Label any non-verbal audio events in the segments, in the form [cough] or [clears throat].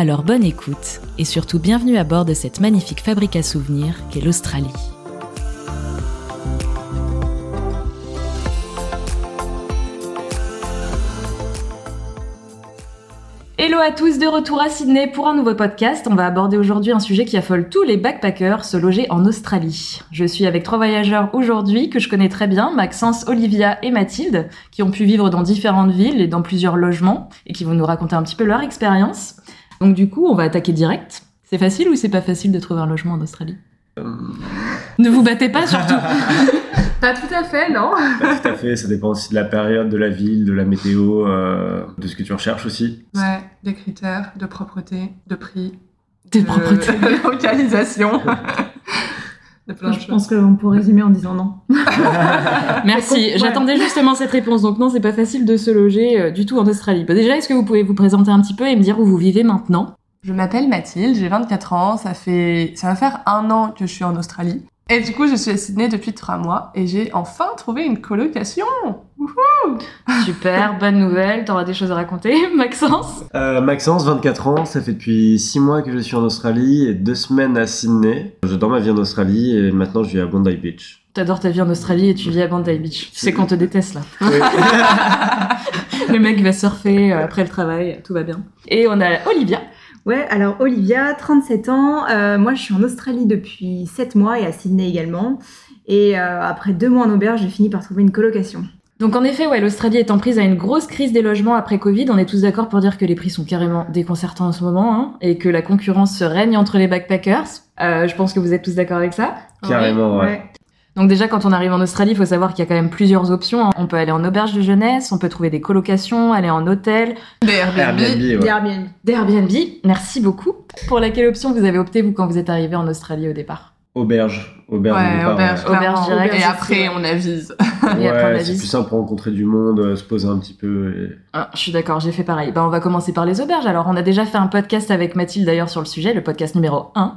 Alors bonne écoute, et surtout bienvenue à bord de cette magnifique fabrique à souvenirs qu'est l'Australie. Hello à tous, de retour à Sydney pour un nouveau podcast. On va aborder aujourd'hui un sujet qui affole tous les backpackers, se loger en Australie. Je suis avec trois voyageurs aujourd'hui que je connais très bien, Maxence, Olivia et Mathilde, qui ont pu vivre dans différentes villes et dans plusieurs logements et qui vont nous raconter un petit peu leur expérience. Donc du coup, on va attaquer direct. C'est facile ou c'est pas facile de trouver un logement en Australie Euh. Ne vous battez pas surtout. [laughs] Pas tout à fait, non Pas tout à fait, ça dépend aussi de la période, de la ville, de la météo, euh, de ce que tu recherches aussi. Ouais, des critères de propreté, de prix, de, propretés. de [laughs] localisation, [laughs] plein Je pense qu'on peut résumer en disant non. [laughs] Merci. Ouais. J'attendais justement cette réponse. Donc non, c'est pas facile de se loger euh, du tout en Australie. Bah, déjà, est-ce que vous pouvez vous présenter un petit peu et me dire où vous vivez maintenant? Je m'appelle Mathilde, j'ai 24 ans, ça fait ça va faire un an que je suis en Australie. Et du coup, je suis à Sydney depuis trois mois et j'ai enfin trouvé une colocation. Wouhou [laughs] Super, bonne nouvelle. T'auras des choses à raconter, [laughs] Maxence Euh, Maxence, 24 ans, ça fait depuis 6 mois que je suis en Australie et 2 semaines à Sydney. J'adore ma vie en Australie et maintenant je vis à Bondi Beach. T'adores ta vie en Australie et tu vis à Bondi Beach. Tu sais qu'on te déteste là. Oui. [laughs] Le mec va surfer euh, après le travail, tout va bien. Et on a Olivia. Ouais, alors Olivia, 37 ans. Euh, moi, je suis en Australie depuis 7 mois et à Sydney également. Et euh, après deux mois en auberge, j'ai fini par trouver une colocation. Donc en effet, ouais, l'Australie est en prise à une grosse crise des logements après Covid. On est tous d'accord pour dire que les prix sont carrément déconcertants en ce moment hein, et que la concurrence se règne entre les backpackers. Euh, je pense que vous êtes tous d'accord avec ça. Carrément, ouais. Donc déjà, quand on arrive en Australie, il faut savoir qu'il y a quand même plusieurs options. hein. On peut aller en auberge de jeunesse, on peut trouver des colocations, aller en hôtel, Des Airbnb. Airbnb, ouais. Airbnb. des Airbnb. Merci beaucoup. Pour laquelle option vous avez opté, vous, quand vous êtes arrivé en Australie au départ? Auberge. Auberge, au Ouais, départ, auberge, ouais. Auberge direct, Et après, on avise. Ouais, c'est plus simple pour rencontrer du monde, euh, se poser un petit peu. et- Ah, je suis d'accord, j'ai fait pareil. Ben, on va commencer par les auberges. Alors, on a déjà fait un podcast avec Mathilde d'ailleurs sur le sujet, le podcast numéro 1, euh,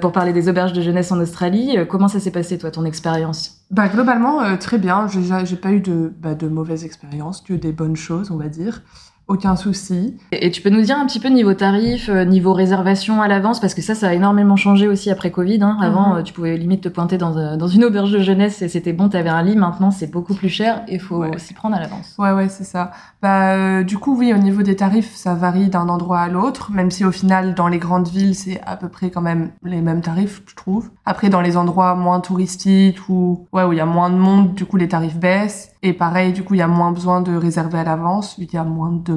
pour parler des auberges de jeunesse en Australie. Euh, comment ça s'est passé, toi, ton expérience Bah globalement euh, très bien. J'ai pas eu de bah, de mauvaises expériences, que des bonnes choses, on va dire. Aucun souci. Et tu peux nous dire un petit peu niveau tarif, euh, niveau réservation à l'avance, parce que ça, ça a énormément changé aussi après Covid. Hein. Avant, Mhm. euh, tu pouvais limite te pointer dans, euh, dans une auberge de jeunesse et c'était bon, t'avais un lit. Maintenant, c'est beaucoup plus cher et faut Ouais. s'y prendre à l'avance. Ouais ouais c'est ça. Bah euh, du coup oui au niveau des tarifs ça varie d'un endroit à l'autre, même si au final dans les grandes villes c'est à peu près quand même les mêmes tarifs je trouve. Après dans les endroits moins touristiques ou ouais où il y a moins de monde du coup les tarifs baissent et pareil du coup il y a moins besoin de réserver à l'avance qu'il y a moins de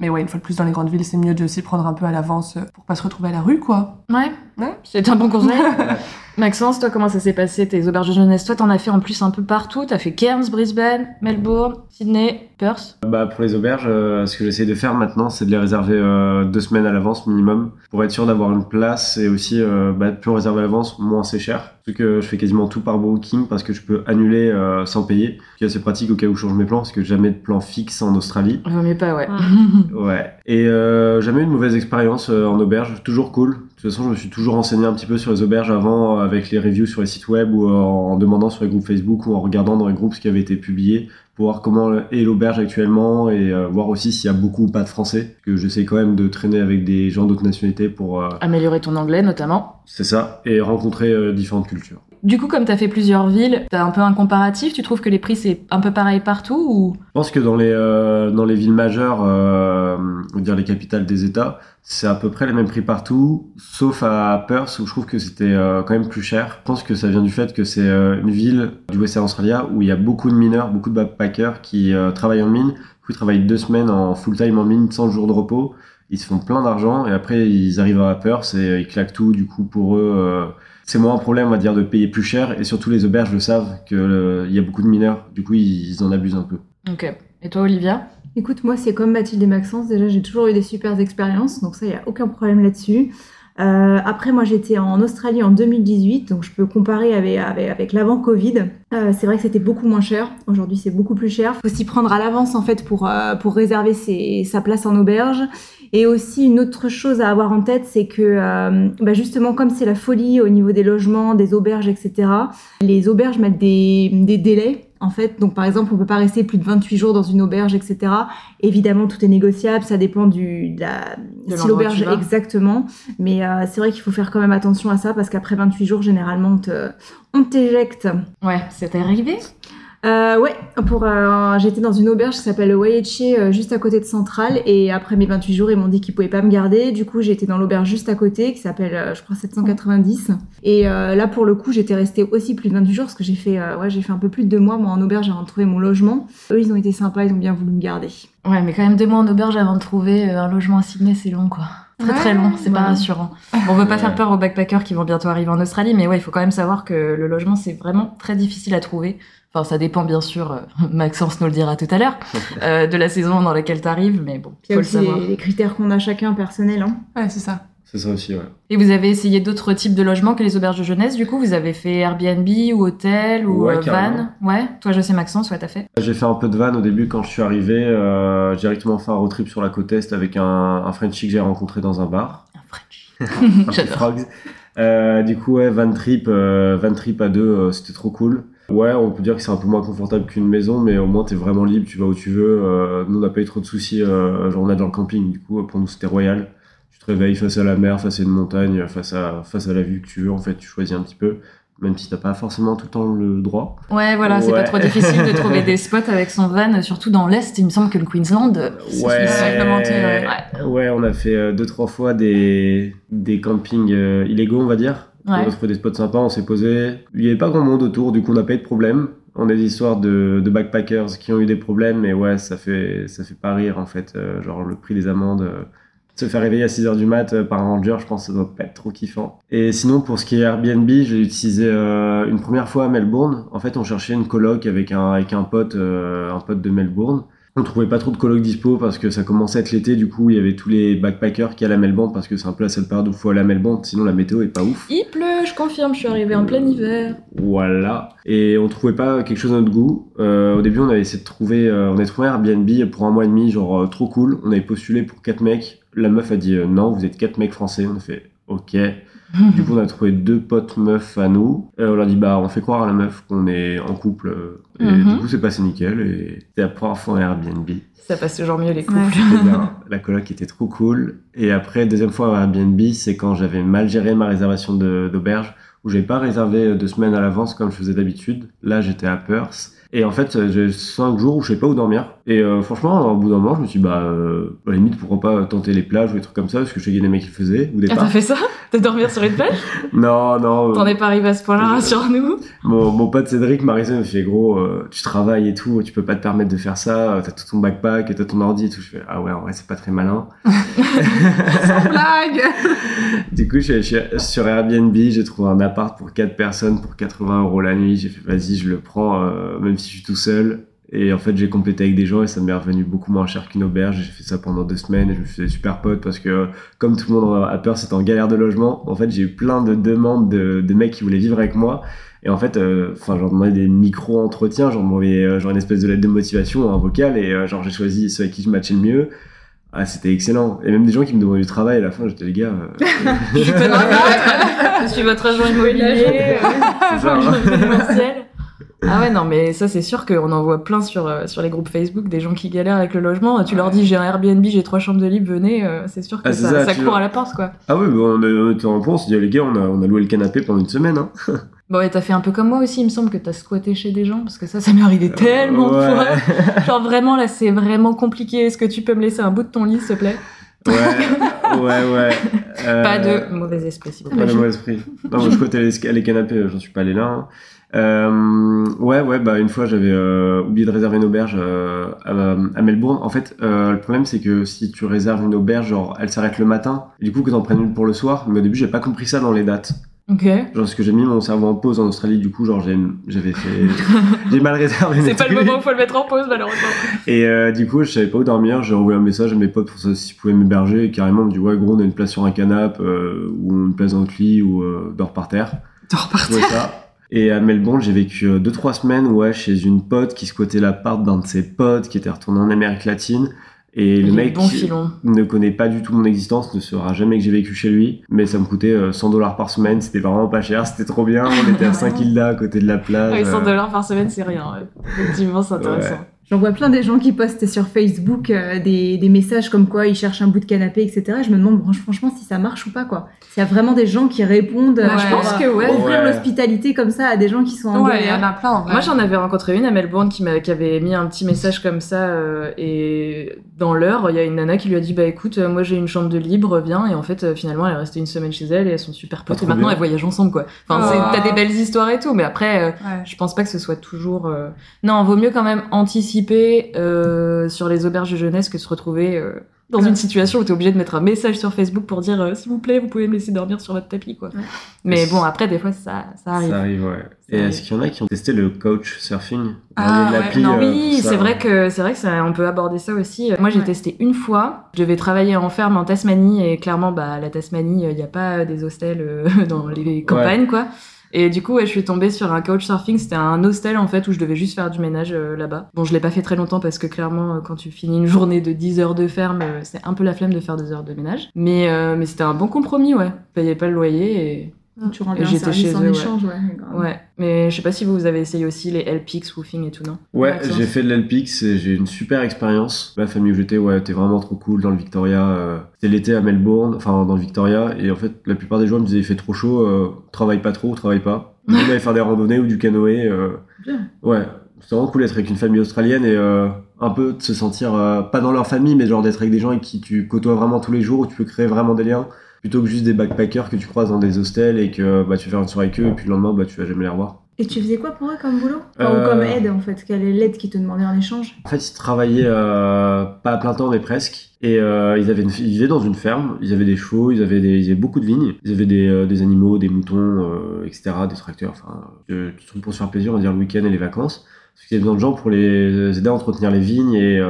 Mais ouais une fois de plus dans les grandes villes c'est mieux de s'y prendre un peu à l'avance pour pas se retrouver à la rue quoi. Ouais, Ouais. c'est un bon conseil. [laughs] Maxence, toi, comment ça s'est passé tes auberges de jeunesse? Toi, t'en as fait en plus un peu partout. T'as fait Cairns, Brisbane, Melbourne, Sydney, Perth. Bah, pour les auberges, euh, ce que j'essaie de faire maintenant, c'est de les réserver euh, deux semaines à l'avance minimum pour être sûr d'avoir une place et aussi, euh, bah, plus on réserve à l'avance, moins c'est cher. Surtout que je fais quasiment tout par booking parce que je peux annuler euh, sans payer. Ce qui est assez pratique au cas où je change mes plans parce que jamais de plan fixe en Australie. Vaut mieux pas, ouais. [laughs] Ouais. Et euh, jamais eu de mauvaise expérience euh, en auberge, toujours cool. De toute façon, je me suis toujours renseigné un petit peu sur les auberges avant, euh, avec les reviews sur les sites web ou en demandant sur les groupes Facebook ou en regardant dans les groupes ce qui avait été publié pour voir comment est l'auberge actuellement et euh, voir aussi s'il y a beaucoup ou pas de français. Parce que j'essaie quand même de traîner avec des gens d'autres nationalités pour, euh, Améliorer ton anglais, notamment. c'est ça, et rencontrer euh, différentes cultures. Du coup, comme t'as fait plusieurs villes, t'as un peu un comparatif? Tu trouves que les prix, c'est un peu pareil partout ou? Je pense que dans les, euh, dans les villes majeures, euh, on va dire les capitales des États, c'est à peu près les mêmes prix partout, sauf à Perth où je trouve que c'était euh, quand même plus cher. Je pense que ça vient du fait que c'est une ville du Western Australia où il y a beaucoup de mineurs, beaucoup de backpackers qui travaillent en mine. Ils travaillent deux semaines en full-time en mine, 100 jours de repos. Ils se font plein d'argent et après ils arrivent à Perth et ils claquent tout. Du coup, pour eux, c'est moins un problème, on va dire, de payer plus cher. Et surtout, les auberges le savent qu'il y a beaucoup de mineurs. Du coup, ils, ils en abusent un peu. Ok. Et toi, Olivia? Écoute, moi, c'est comme Mathilde et Maxence. Déjà, j'ai toujours eu des super expériences, donc ça, il n'y a aucun problème là-dessus. Euh, après, moi, j'étais en Australie en 2018, donc je peux comparer avec, avec, avec l'avant Covid. Euh, c'est vrai que c'était beaucoup moins cher. Aujourd'hui, c'est beaucoup plus cher. Faut s'y prendre à l'avance en fait pour euh, pour réserver ses, sa place en auberge. Et aussi une autre chose à avoir en tête, c'est que euh, bah justement comme c'est la folie au niveau des logements, des auberges, etc. Les auberges mettent des, des délais en fait. Donc, par exemple, on peut pas rester plus de 28 jours dans une auberge, etc. Évidemment, tout est négociable. Ça dépend du, de la, De si l'auberge, exactement. Mais euh, c'est vrai qu'il faut faire quand même attention à ça parce qu'après 28 jours, généralement, on te- on t'éjecte. Ouais, c'était arrivé Euh, ouais, pour, euh, j'étais dans une auberge qui s'appelle le Waiachi, euh, juste à côté de Centrale. Et après mes 28 jours, ils m'ont dit qu'ils pouvaient pas me garder. Du coup, été dans l'auberge juste à côté, qui s'appelle, euh, je crois, 790. Et euh, là, pour le coup, j'étais restée aussi plus de 28 jours, parce que j'ai fait, euh, ouais, j'ai fait un peu plus de deux mois, moi, en auberge, avant de trouver mon logement. Eux, ils ont été sympas, ils ont bien voulu me garder. Ouais, mais quand même deux mois en auberge avant de trouver euh, un logement à Sydney, c'est long quoi. Très très long, c'est pas ouais. rassurant. Bon, on veut pas Ouais. faire peur aux backpackers qui vont bientôt arriver en Australie, mais ouais, il faut quand même savoir que le logement c'est vraiment très difficile à trouver. Enfin, ça dépend bien sûr, euh, [laughs] Maxence nous le dira tout à l'heure, [laughs] euh, de la saison dans laquelle t'arrives, mais bon, Il faut a le aussi savoir. les, les critères qu'on a chacun personnels. Hein. Ouais, c'est ça. C'est ça aussi, ouais. Et vous avez essayé d'autres types de logements que les auberges de jeunesse, du coup? Vous avez fait Airbnb ou hôtel ou Ouais, euh, van? Ouais, toi je sais Maxence, ouais, t'as fait J'ai fait un peu de van au début quand je suis arrivé. Euh, j'ai directement fait un road trip sur la côte est avec un, un Frenchie que j'ai rencontré dans un bar. Un French. [laughs] Un J'adore. Frogs. Euh, du coup, ouais, van trip, euh, van trip à deux, euh, c'était trop cool. Ouais, on peut dire que c'est un peu moins confortable qu'une maison, mais au moins t'es vraiment libre, tu vas où tu veux. Euh, nous, on n'a pas eu trop de soucis. Euh, genre, on a dans le camping, du coup, pour nous, c'était royal. Réveilles face à la mer, face à une montagne, face à, face à la vue que tu veux. En fait, tu choisis un petit peu, même si t'as pas forcément tout le temps le droit. Ouais, voilà, c'est pas trop difficile de trouver des [laughs] spots avec son van, surtout dans l'Est. Il me semble que le Queensland, Ouais, réglementé. Ouais. Ouais. on a fait euh, deux trois fois des des campings euh, illégaux, on va dire. On a trouvé des spots sympas, on s'est posé. Il y avait pas grand monde autour, du coup on n'a pas eu de problème. On a des histoires de, de backpackers qui ont eu des problèmes, mais ouais, ça fait ça fait pas rire en fait. Euh, genre le prix des amendes. euh, se faire réveiller à 6h du mat euh, par un ranger, je pense que ça doit pas être trop kiffant. Et sinon, pour ce qui est Airbnb, j'ai utilisé euh, une première fois à Melbourne. En fait, on cherchait une coloc avec un, avec un pote, euh, un pote de Melbourne. On trouvait pas trop de colocs dispo parce que ça commençait à être l'été, du coup il y avait tous les backpackers qui allaient à Melbourne parce que c'est un peu la seule période où il faut aller à Melbourne, sinon la météo est pas ouf. Il pleut, je confirme, je suis arrivée en plein hiver. Voilà. Et on trouvait pas quelque chose à notre goût. Euh, au début on avait essayé de trouver, on a trouvé Airbnb pour un mois et demi, genre trop cool. On avait postulé pour quatre mecs. La meuf a dit euh, non, vous êtes quatre mecs français. On a fait ok. [laughs] Du coup, on a trouvé deux potes meufs à nous. Et on leur dit, bah, on fait croire à la meuf qu'on est en couple. Et Mhm. du coup, c'est passé nickel. Et c'était la première fois en Airbnb. Ça passe toujours mieux les couples. Bien. [laughs] La coloc était trop cool. Et après, deuxième fois en Airbnb, c'est quand j'avais mal géré ma réservation d'auberge, où j'ai pas réservé deux semaines à l'avance comme je faisais d'habitude. Là, j'étais à Perth. Et en fait, j'ai cinq jours où je sais pas où dormir. Et euh, franchement, au bout d'un moment, je me suis dit, bah, euh, à la limite, pourquoi pas tenter les plages ou des trucs comme ça, parce que je sais qu'il y a des mecs qui le faisaient Ah, t'as fait ça? De dormir sur une plage? [laughs] Non, non. T'en es pas arrivé à ce point-là, rassure-nous. Mon, mon pote Cédric m'a il me fait gros, euh, tu travailles et tout, tu peux pas te permettre de faire ça, euh, t'as tout ton backpack, t'as ton ordi et tout. Je fais, ah ouais, en vrai, c'est pas très malin. [laughs] Blague [laughs] Du coup, je suis sur Airbnb, j'ai trouvé un appart pour 4 personnes pour 80 euros la nuit. J'ai fait, vas-y, je le prends, euh, même si je suis tout seul. Et en fait, j'ai complété avec des gens et ça m'est revenu beaucoup moins cher qu'une auberge. J'ai fait ça pendant deux semaines et je me faisais super pote parce que, euh, comme tout le monde a peur, c'était en galère de logement. En fait, j'ai eu plein de demandes de, de mecs qui voulaient vivre avec moi. Et en fait, euh, enfin, genre demandais des micro-entretiens, genre m'envoyais euh, genre une espèce de lettre de motivation, un vocal, et euh, genre j'ai choisi ceux avec qui je matchais le mieux. Ah, c'était excellent. Et même des gens qui me demandaient du travail à la fin, j'étais les gars. euh, [laughs] Je suis normal. Je suis votre agent immobilier. [laughs] c'est ça, hein. Ah ouais, non, mais ça, c'est sûr qu'on en voit plein sur, euh, sur les groupes Facebook, des gens qui galèrent avec le logement. Tu leur dis, j'ai un Airbnb, j'ai trois chambres de libre, venez. euh, c'est sûr que Ah, ça, ça, court à la porte, quoi. Ah ouais, bah, on, était en point, on dit, les gars, on a, on a loué le canapé pendant une semaine. Hein. [laughs] Bon, et t'as fait un peu comme moi aussi, il me semble que t'as squatté chez des gens, parce que ça, ça m'est arrivé tellement de Ouais. fois. Genre vraiment, là, c'est vraiment compliqué. Est-ce que tu peux me laisser un bout de ton lit, s'il te plaît? Ouais, ouais, ouais. Euh, [laughs] Pas de mauvais esprit, s'il vous Pas de mauvais esprit. Non, moi, je côté les, les canapés, j'en suis pas allé là. hein. Euh, ouais, ouais, bah une fois j'avais euh, oublié de réserver une auberge euh, à, à Melbourne. En fait, le problème c'est que si tu réserves une auberge, genre elle s'arrête le matin, et du coup que t'en prennes une pour le soir. Mais au début j'ai pas compris ça dans les dates. Ok. Genre, parce que j'ai mis mon cerveau en pause en Australie, du coup, genre, j'avais fait. [laughs] j'ai mal réservé C'est pas le moment où faut le mettre en pause, malheureusement. Et du coup, je savais pas où dormir. J'ai envoyé un message à mes potes pour savoir s'ils pouvaient m'héberger. Et carrément, on me dit Ouais, gros, on a une place sur un canapé, ou une place dans le lit, ou dors par terre. Dors par Ouais, ça. Et à Melbourne, j'ai vécu 2-3 semaines ouais, chez une pote qui squattait l'appart d'un de ses potes qui était retourné en Amérique latine. Et le Il mec ne connaît pas du tout mon existence, ne saura jamais que j'ai vécu chez lui. Mais ça me coûtait euh, 100 dollars par semaine. C'était vraiment pas cher, c'était trop bien. On était à 5 îles là, à côté de la plage. Ouais, 100 euh, dollars par semaine, c'est rien. ouais. Effectivement, c'est intéressant. J'en vois plein des gens qui postent sur Facebook euh, des, des messages comme quoi ils cherchent un bout de canapé, etc. Je me demande franch- franchement si ça marche ou pas, quoi. S'il y a vraiment des gens qui répondent Ouais, euh, je pour, pense euh, que ouais. Ouais. l'hospitalité comme ça à des gens qui sont en Ouais, il y en a plein en vrai. Moi, j'en avais rencontré une à Melbourne qui, avait mis un petit message comme ça. euh, et dans l'heure, il y a une nana qui lui a dit Bah écoute, moi j'ai une chambre de libre, viens. Et en fait, euh, finalement, elle est restée une semaine chez elle et elles sont super potes. Et maintenant, bien. elles voyagent ensemble, quoi. Enfin, Oh. t'as des belles histoires et tout. Mais après, euh, Ouais. je pense pas que ce soit toujours. euh, Non, vaut mieux quand même anticiper euh, sur les auberges de jeunesse que se retrouver. euh, dans Ouais. une situation où t'es obligé de mettre un message sur Facebook pour dire euh, s'il vous plaît, vous pouvez me laisser dormir sur votre tapis, quoi. Ouais. Mais bon, après, des fois, ça, ça arrive. Ça arrive, ouais. Ça Et est-ce qu'il y en a qui ont testé le coach surfing? Ah, ouais, non, euh, Oui, c'est vrai que c'est vrai que ça, on peut aborder ça aussi. Moi, j'ai Ouais. testé une fois. Je devais travailler en ferme en Tasmanie et clairement, bah, la Tasmanie, il n'y a pas des hostels euh, [laughs] dans les campagnes, quoi. Et du coup, je suis tombée sur un coach surfing. C'était un hostel en fait où je devais juste faire du ménage euh, là-bas. Bon, je l'ai pas fait très longtemps parce que clairement, euh, quand tu finis une journée de 10 heures de ferme, euh, c'est un peu la flemme de faire deux heures de ménage. Mais, mais c'était un bon compromis, ouais. Je payais pas le loyer et Tu rendais Et un j'étais service chez en eux, ouais. échange, ouais. Mais je sais pas si vous, vous avez essayé aussi les LPX, woofing et tout, non? Ouais, j'ai fait de l'Elpix et j'ai une super expérience. La famille où j'étais, ouais, était vraiment trop cool dans le Victoria. euh, C'était l'été à Melbourne, enfin dans le Victoria. Et en fait, la plupart des gens me disaient, il fait trop chaud, euh, travaille pas trop, travaille pas. On allait faire des randonnées ou du canoë. euh, Bien. Ouais, c'est vraiment cool d'être avec une famille australienne et euh, un peu de se sentir, euh, pas dans leur famille, mais genre d'être avec des gens avec qui tu côtoies vraiment tous les jours, où tu peux créer vraiment des liens, plutôt que juste des backpackers que tu croises dans des hostels et que bah, tu vas faire une soirée avec eux et puis le lendemain, bah, tu vas jamais les revoir. Et tu faisais quoi pour eux comme boulot? Enfin, Ou Euh, comme aide en fait? Quelle est l'aide qu'ils te demandaient en échange? En fait, ils travaillaient euh, pas à plein temps, mais presque. Et euh, ils, avaient une, ils vivaient dans une ferme, ils avaient des chevaux, ils avaient, des, ils avaient beaucoup de vignes, ils avaient des, des animaux, des moutons, etc., des tracteurs, enfin, des trucs pour se faire plaisir, on va dire le week-end et les vacances. Parce qu'il y avait besoin de gens pour les aider à entretenir les vignes et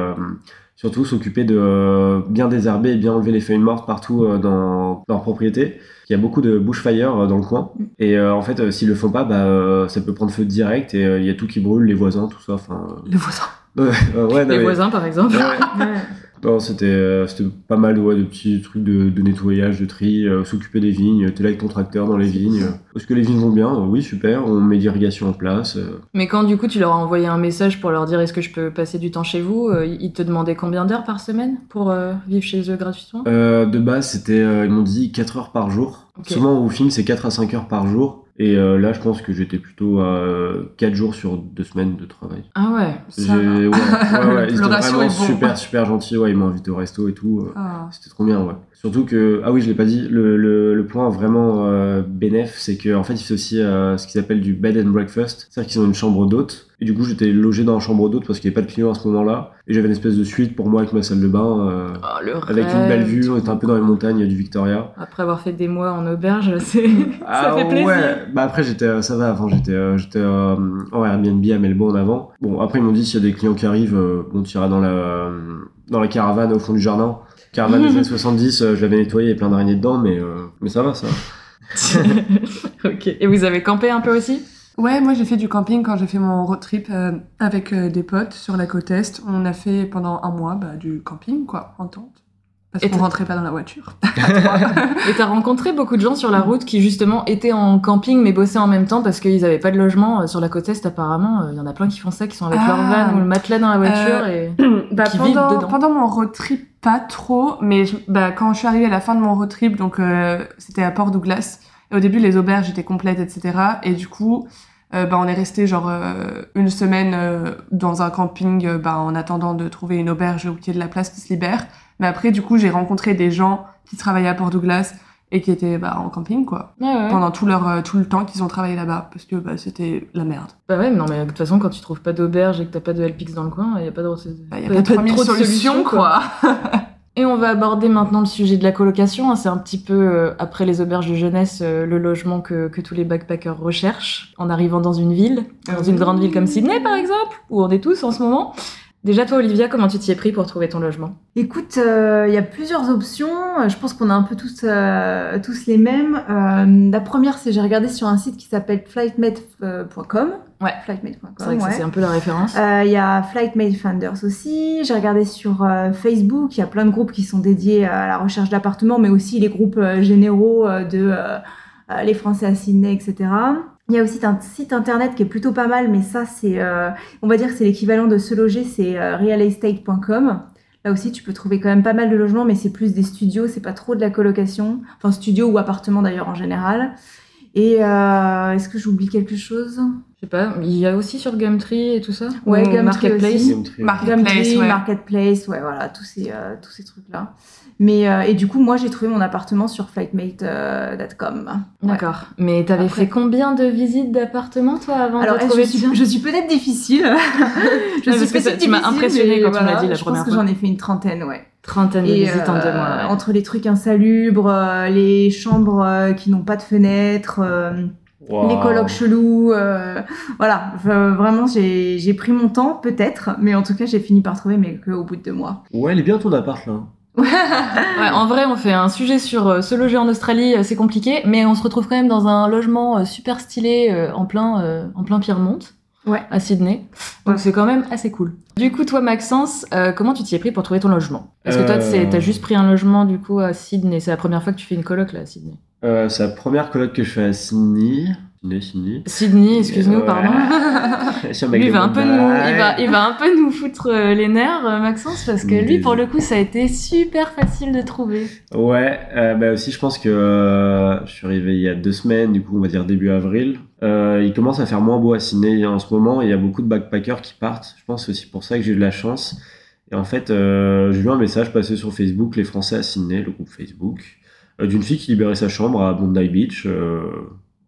surtout s'occuper de euh, bien désherber et bien enlever les feuilles mortes partout euh, dans, dans leur propriété. Il y a beaucoup de bushfire euh, dans le coin. Et euh, en fait, s'ils le font pas, bah, ça peut prendre feu direct et il y a tout qui brûle, les voisins, tout ça. Enfin, Le voisin. [laughs] ouais, ouais, non, Les mais- voisins, par exemple. Ouais. [laughs] Non, c'était euh, c'était pas mal ouais, de petits trucs de, de nettoyage, de tri, euh, s'occuper des vignes. T'es là avec ton tracteur dans les vignes. Est-ce que les vignes vont bien? Oui, super. On met l'irrigation en place. euh. Mais quand du coup tu leur as envoyé un message pour leur dire est-ce que je peux passer du temps chez vous, euh, ils te demandaient combien d'heures par semaine pour vivre chez eux gratuitement? Euh, de base, c'était, ils m'ont dit 4 heures par jour. Ok. Souvent, au film, c'est 4 à 5 heures par jour. Et euh, là, je pense que j'étais plutôt à 4 jours sur 2 semaines de travail. Ah ouais. Ça J'ai- va. ouais, ouais, ouais, [laughs] ils étaient vraiment bon. super, super gentils. Ouais, ils m'ont invité au resto et tout. euh. Ah. C'était trop bien, ouais. Surtout que, ah oui, je l'ai pas dit, le, le, le point vraiment euh, bénéf, c'est qu'en fait, ils font aussi euh, ce qu'ils appellent du bed and breakfast. C'est-à-dire qu'ils ont une chambre d'hôte. Et du coup, j'étais logé dans la chambre d'hôte parce qu'il n'y avait pas de clients à ce moment-là. Et j'avais une espèce de suite pour moi avec ma salle de bain, euh, Oh, le avec une belle vue. On était un peu dans les montagnes du Victoria. Après avoir fait des mois en auberge, [laughs] c'est ça Ah fait plaisir. ouais, bah après j'étais, euh, ça va, avant j'étais, euh, j'étais euh, en Airbnb à Melbourne avant. Bon après ils m'ont dit s'il y a des clients qui arrivent, euh, on ira dans la, dans la caravane au fond du jardin. Caravane des [laughs] années 70, euh, je l'avais nettoyé, il y a plein d'araignées dedans, mais, euh, mais ça va ça. [laughs] ok. Et vous avez campé un peu aussi? Ouais, moi j'ai fait du camping quand j'ai fait mon road trip euh, avec euh, des potes sur la côte est. On a fait pendant un mois bah, du camping, quoi, en tente. Parce Et qu'on rentrait pas dans la voiture. [laughs] [laughs] Et t'as rencontré beaucoup de gens sur la route qui justement étaient en camping mais bossaient en même temps parce qu'ils avaient pas de logement Euh, sur la côte est apparemment. Il y en a plein qui font ça, qui sont avec leur Ah. van ou le matelas dans la voiture et [clears throat] Bah, Qui vivent pendant, dedans. pendant mon road trip, pas trop, mais je- bah, quand je suis arrivée à la fin de mon road trip, donc euh, c'était à Port Douglas, et au début les auberges étaient complètes, etc. Et du coup, euh, bah, on est resté genre euh, une semaine euh, dans un camping euh, bah, en attendant de trouver une auberge où il y ait de la place qui se libère. Mais après, du coup, j'ai rencontré des gens qui travaillaient à Port Douglas et qui étaient bah, en camping, quoi, Ouais, ouais. pendant tout, leur, euh, tout le temps qu'ils ont travaillé là-bas, parce que bah, c'était la merde. Bah ouais, mais non mais de toute façon quand tu trouves pas d'auberge et que t'as pas de LPX dans le coin, il y a pas de Bah, Il y a pas 3000 trop de solutions, quoi. [laughs] Et on va aborder maintenant le sujet de la colocation. hein. C'est un petit peu, euh, après les auberges de jeunesse, euh, le logement que, que tous les backpackers recherchent en arrivant dans une ville, dans une grande ville comme Sydney par exemple, où on est tous en ce moment. Déjà, toi, Olivia, comment tu t'y es pris pour trouver ton logement? Écoute, euh, il y a plusieurs options. Je pense qu'on a un peu tous, euh, tous les mêmes. Euh, la première, c'est j'ai regardé sur un site qui s'appelle flightmate.com. Ouais. Flightmate.com. C'est vrai que ouais. c'est un peu la référence. Euh, Il y a Flightmate Founders aussi. J'ai regardé sur euh, Facebook. Il y a plein de groupes qui sont dédiés à la recherche d'appartements, mais aussi les groupes euh, généraux euh, de euh, euh, les Français à Sydney, etc. Il y a aussi un site internet qui est plutôt pas mal, mais ça, c'est, euh, on va dire, que c'est l'équivalent de se loger, c'est euh, realistate.com. Là aussi, tu peux trouver quand même pas mal de logements, mais c'est plus des studios, c'est pas trop de la colocation. Enfin, studio ou appartement d'ailleurs en général. Et euh, est-ce que j'oublie quelque chose? Je sais pas, il y a aussi sur Gumtree et tout ça? Ouais, Ou Gumtree Marketplace? aussi. Gumtree. Marketplace, Gumtree, ouais. Marketplace, ouais, voilà, tous ces, euh, tous ces trucs-là. Mais, euh, et du coup, moi, j'ai trouvé mon appartement sur flightmate.com. D'accord. Mais t'avais Après- fait combien de visites d'appartements, toi, avant Alors, de est-ce trouver je suis, je suis peut-être difficile. [laughs] je parce que ça- tu m'as impressionnée quand tu m'as dit la je première pense que fois. j'en ai fait une trentaine, ouais. Trentaine de Et visites en deux mois. ouais. entre les trucs insalubres, euh, les chambres euh, qui n'ont pas de fenêtres, euh, Wow. les colocs chelous, euh, voilà. Enfin, vraiment, j'ai j'ai pris mon temps, peut-être, mais en tout cas, j'ai fini par trouver, mais qu'au bout de deux mois. Ouais, il est bien ton appart là. [laughs] Ouais, en vrai, on fait un sujet sur euh, se loger en Australie, euh, c'est compliqué, mais on se retrouve quand même dans un logement euh, super stylé euh, en plein euh, en plein Pyrmont, Ouais. à Sydney. Donc c'est quand même assez cool. Du coup, toi, Maxence, euh, comment tu t'y es pris pour trouver ton logement? Est-ce que toi, Euh. t'as juste pris un logement du coup à Sydney C'est la première fois que tu fais une coloc là à Sydney? Euh, c'est la première colloque que je fais à Sydney. Sydney, Sydney. Sydney, excuse-nous, Ouais. [laughs] pardon. Lui, il va un peu nous, il va, il va un peu nous foutre euh, les nerfs, euh, Maxence, parce que lui, pour le coup, ça a été super facile de trouver. Ouais, euh, bah aussi je pense que euh, je suis arrivé il y a deux semaines, du coup on va dire début avril. Euh, il commence à faire moins beau à Sydney en ce moment, et il y a beaucoup de backpackers qui partent. Je pense que c'est aussi pour ça que j'ai eu de la chance. Et en fait, euh, j'ai vu un message passer sur Facebook, les Français à Sydney, le groupe Facebook, euh, d'une fille qui libérait sa chambre à Bondi Beach.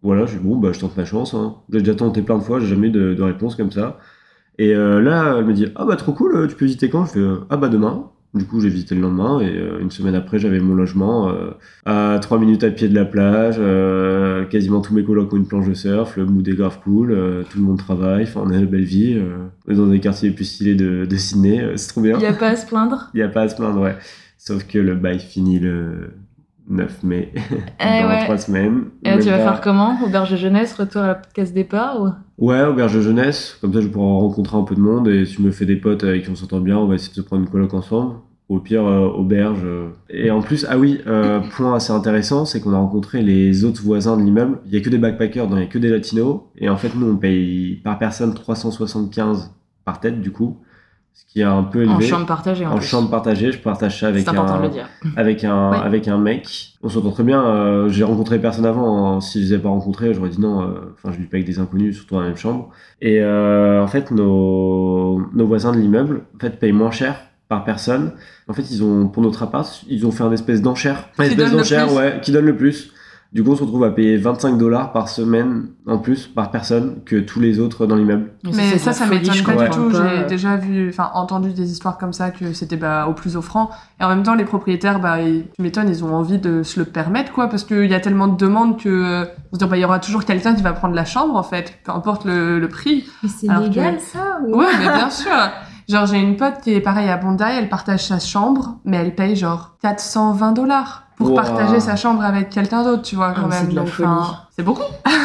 Voilà, j'ai dit bon bah je tente ma chance. Hein. J'ai déjà tenté plein de fois, j'ai jamais de, de réponse comme ça. Et euh, là, elle me dit ah bah trop cool, euh, tu peux visiter quand? Je fais euh, ah bah demain. Du coup, j'ai visité le lendemain et euh, une semaine après, j'avais mon logement euh, à 3 minutes à pied de la plage. euh, quasiment tous mes colocs ont une planche de surf, le mood est grave cool, tout le monde travaille, enfin, on a une belle vie. on est dans des quartiers les plus stylés de, de Sydney, c'est trop bien. Il n'y a pas à se plaindre? Il n'y a pas à se plaindre, ouais. Sauf que le bail finit le 9 mai, [laughs] Eh dans ouais. 3 semaines. Et tu vas pas- faire comment Auberge de jeunesse, retour à la case départ ou... Ouais, auberge de jeunesse. Comme ça, je pourrai rencontrer un peu de monde. Et si je me fais des potes avec qui on s'entend bien, on va essayer de se prendre une coloc ensemble. Au pire, euh, auberge. euh. Et en plus, ah oui, euh, [coughs] point assez intéressant, c'est qu'on a rencontré les autres voisins de l'immeuble. Il y a que des backpackers, donc il y a que des latinos. Et en fait, nous, on paye par personne 375 par tête, du coup. Ce qui est un peu élevé. En chambre partagée, en, En plus. chambre partagée, je partage ça avec C'est important un, de le dire. avec un, Ouais. avec un mec. On s'entend très bien. euh, j'ai rencontré personne avant. hein. Si je les avais pas rencontrés, j'aurais dit non. euh, Enfin, je vis pas avec des inconnus, surtout dans la même chambre. Et euh, en fait, nos, nos voisins de l'immeuble, en fait, payent moins cher par personne. En fait, ils ont pour notre appart, ils ont fait un espèce d'enchère, un Qui espèce d'enchère, ouais, qui donne le plus. Du coup, on se retrouve à payer 25 dollars par semaine en plus par personne que tous les autres dans l'immeuble. Mais ça, ça m'étonne pas du tout. J'ai déjà vu, enfin, entendu des histoires comme ça que c'était bah, au plus offrant. Et en même temps, les propriétaires, bah, ils, tu m'étonnes, ils ont envie de se le permettre, quoi, parce qu'il y a tellement de demandes que, euh, on se dit, bah, il y aura toujours quelqu'un qui va prendre la chambre, en fait, peu importe le, le prix. Mais c'est légal, que- ça ou... Ouais, mais bien [laughs] sûr. Genre, j'ai une pote qui est pareil à Bondi, elle partage sa chambre, mais elle paye genre 420 dollars pour Wow. partager sa chambre avec quelqu'un d'autre, tu vois, Ah, quand c'est même. de la Donc, folie. enfin, C'est beaucoup. [laughs]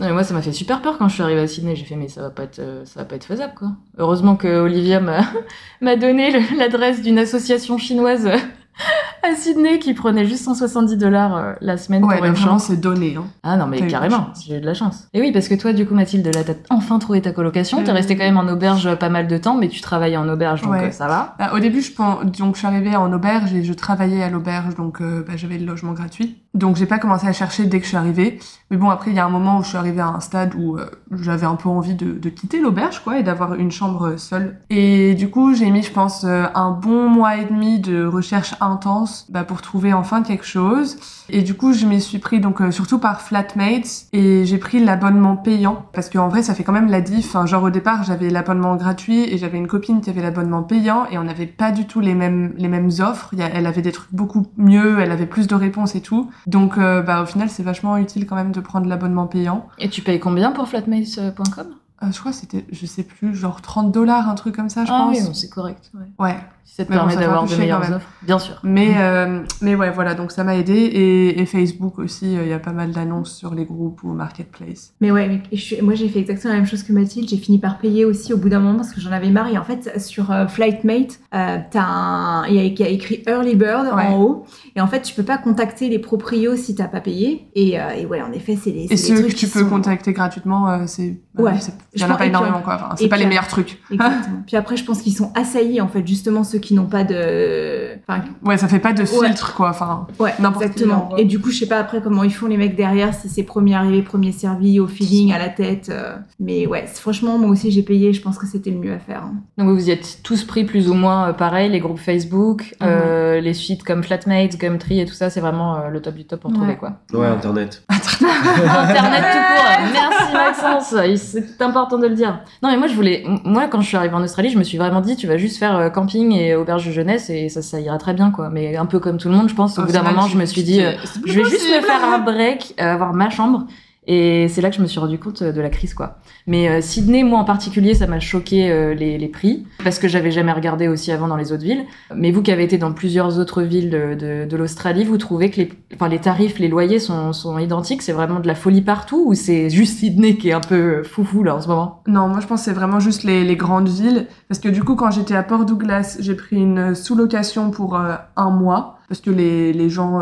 Non, mais moi, ça m'a fait super peur quand je suis arrivée à Sydney. J'ai fait, mais ça va pas être, euh, ça va pas être faisable, quoi. Heureusement que Olivia m'a, [laughs] donné l'adresse d'une association chinoise euh, [laughs] à Sydney qui prenait juste 170 dollars euh, la semaine Ouais, pour donc une chambre. c'est donné. Hein. Ah non, mais carrément, chance. j'ai eu de la chance. Et oui, parce que toi, du coup, Mathilde, là, t'as enfin trouvé ta colocation. T'es Mhm. restée quand même en auberge euh, pas mal de temps, mais tu travaillais en auberge, donc Ouais. euh, ça va. Bah, au début, je, pense, donc, je suis arrivée en auberge et je travaillais à l'auberge, donc euh, bah, j'avais le logement gratuit. Donc j'ai pas commencé à chercher dès que je suis arrivée. Mais bon, après, il y a un moment où je suis arrivée à un stade où euh, j'avais un peu envie de, de quitter l'auberge, quoi, et d'avoir une chambre seule. Et du coup, j'ai mis, je pense, euh, un bon mois et demi de recherche intense bah, pour trouver enfin quelque chose. Et du coup, je m'y suis pris donc euh, surtout par Flatmates et j'ai pris l'abonnement payant parce qu'en vrai, ça fait quand même la diff. Enfin, genre au départ, j'avais l'abonnement gratuit et j'avais une copine qui avait l'abonnement payant et on n'avait pas du tout les mêmes les mêmes offres. Elle avait des trucs beaucoup mieux, elle avait plus de réponses et tout. Donc, euh, bah au final, c'est vachement utile quand même de prendre l'abonnement payant. Et tu payes combien pour flatmates.com Euh, je crois que c'était, je sais plus, genre 30 dollars, un truc comme ça, je Ah pense. oui, bon, c'est correct. ouais. Ouais. Si ça te Mais bon, permet un d'avoir de meilleures offres. Bien sûr. Mais, euh, mais ouais, voilà, donc ça m'a aidé. Et, et Facebook aussi, euh, il y a pas mal d'annonces sur les groupes ou Marketplace. Mais ouais, mais je suis- moi j'ai fait exactement la même chose que Mathilde. J'ai fini par payer aussi au bout d'un moment parce que j'en avais marre. Et en fait, sur euh, Flightmate, euh, t'as un... il y, a, il y a écrit Early Bird Ouais. en haut. Et en fait, tu peux pas contacter les proprios si t'as pas payé. Et, euh, et ouais, en effet, c'est les. Et ceux trucs que tu peux sont- contacter gratuitement, euh, c'est. Ouais. c'est- Il Je y en a pas énormément, en- quoi. Enfin, c'est pas les meilleurs trucs. Exactement. Puis après, je pense qu'ils sont assaillis, en fait, justement, ceux qui n'ont pas de. Enfin, Ouais, ça fait pas de Ouais. filtre, quoi. Enfin, ouais, qui exactement. l'envoie. Et du coup, je sais pas après comment ils font les mecs derrière, si c'est premier arrivé, premier servi, au feeling, à la tête. euh. Mais ouais, franchement, moi aussi, j'ai payé. Je pense que c'était le mieux à faire. hein. Donc vous vous y êtes tous pris plus ou moins euh, pareil, les groupes Facebook, Mhm. euh, les sites comme Flatmates, Gumtree et tout ça, c'est vraiment euh, le top du top pour Ouais. trouver quoi. Ouais, Internet. [laughs] Internet tout court. [laughs] Merci Maxence, c'est important de le dire. Non mais moi je voulais, moi quand je suis arrivée en Australie, je me suis vraiment dit tu vas juste faire euh, camping et auberge de jeunesse et ça ça ira très bien quoi. Mais un peu comme tout le monde, je pense au au bout d'un moment je me suis dit euh, je vais juste me faire un break, euh, avoir ma chambre. Et c'est là que je me suis rendu compte euh, de la crise, quoi. Mais euh, Sydney, moi en particulier, ça m'a choqué euh, les, prix, parce que j'avais jamais regardé aussi avant dans les autres villes. Mais vous qui avez été dans plusieurs autres villes de, l'Australie, vous trouvez que les, tarifs, les loyers sont, identiques? C'est vraiment de la folie partout ou c'est juste Sydney qui est un peu foufou là en ce moment? Non, moi je pense c'est vraiment juste les, grandes villes. Parce que du coup, quand j'étais à Port Douglas, j'ai pris une sous-location pour un mois. Parce que les, gens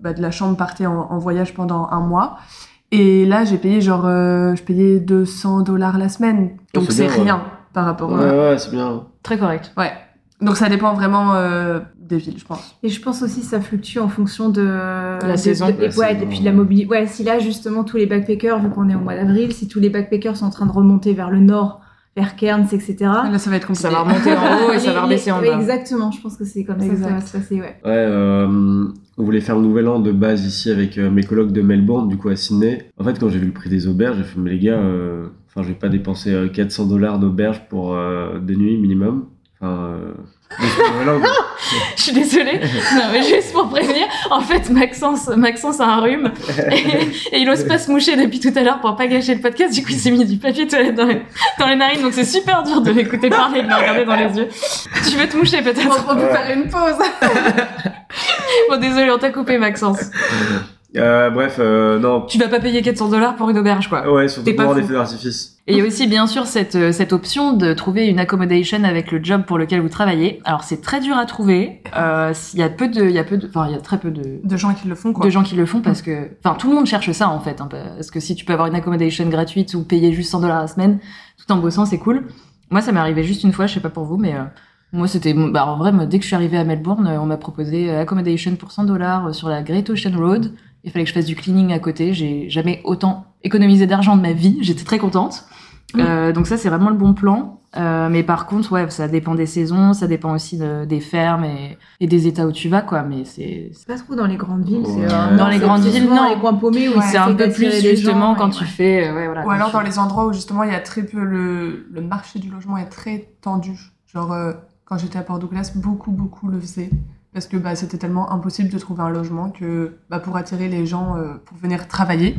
bah, de la chambre partaient en, en voyage pendant un mois. Et là, j'ai payé genre, euh, je payais 200 dollars la semaine. Oh, Donc c'est c'est bien, ouais. rien par rapport Ouais, à... ouais, c'est bien. Très correct. Ouais. Donc ça dépend vraiment euh, des villes, je pense. Et je pense aussi que ça fluctue en fonction de La de- saison. de- La ouais, saison, et puis de la mobilité. Ouais, si là justement tous les backpackers, vu qu'on est au mois d'avril, si tous les backpackers sont en train de remonter vers le nord, vers Cairns, etc. Là, ça va être compliqué. Ça va remonter en haut et ça [laughs] va redescendre en bas. Exactement, je pense que c'est comme ça que ça va se passer, ouais. Ouais, euh, voulait faire le nouvel an de base ici avec euh, mes colocs de Melbourne, du coup à Sydney. En fait, quand j'ai vu le prix des auberges, j'ai fait, mais les gars, euh, enfin, je vais pas dépenser euh, 400 dollars d'auberge pour euh, deux nuits minimum. Enfin, euh, an, [laughs] Je suis désolée. Non, mais juste pour prévenir, en fait, Maxence, Maxence a un rhume et, et il ose pas se moucher depuis tout à l'heure pour pas gâcher le podcast. Du coup, il s'est mis du papier toilette dans les, dans les narines, donc c'est super dur de l'écouter parler et de le regarder dans les yeux. Tu veux te moucher peut-être? On peut faire une pause. [laughs] Bon, désolé, on t'a coupé, Maxence. Euh, bref, euh, non. Tu vas pas payer 400 dollars pour une auberge, quoi. Ouais, surtout pour des feux d'artifice. Et il y a aussi bien sûr cette, euh, cette option de trouver une accommodation avec le job pour lequel vous travaillez. Alors c'est très dur à trouver. Euh, il y a peu de, il y a peu de, enfin il y a très peu de, De gens qui le font, quoi. de gens qui le font parce que, enfin, tout le monde cherche ça en fait. hein, parce que si tu peux avoir une accommodation gratuite ou payer juste 100 dollars la semaine, tout en bossant, c'est cool. Moi, ça m'est arrivé juste une fois, je sais pas pour vous, mais euh, moi, c'était, bah, en vrai, moi, dès que je suis arrivée à Melbourne, euh, on m'a proposé accommodation pour 100 dollars sur la Great Ocean Road. Il fallait que je fasse du cleaning à côté. J'ai jamais autant économisé d'argent de ma vie. J'étais très contente. Euh, donc ça, c'est vraiment le bon plan. Euh, mais par contre, ouais, ça dépend des saisons, ça dépend aussi de- des fermes et, et des états où tu vas, quoi. Mais c'est, pas trop dans les grandes villes. Ouais. euh, Dans les grandes villes, dans non. les coins paumés où Ouais, c'est un peu plus les justement gens, quand et tu ouais. fais euh, ouais, voilà, Ou alors tu- dans les endroits où justement il y a très peu le, le marché du logement est très tendu. Genre euh, quand j'étais à Port Douglas, beaucoup beaucoup le faisaient parce que bah, c'était tellement impossible de trouver un logement que bah, pour attirer les gens euh, pour venir travailler,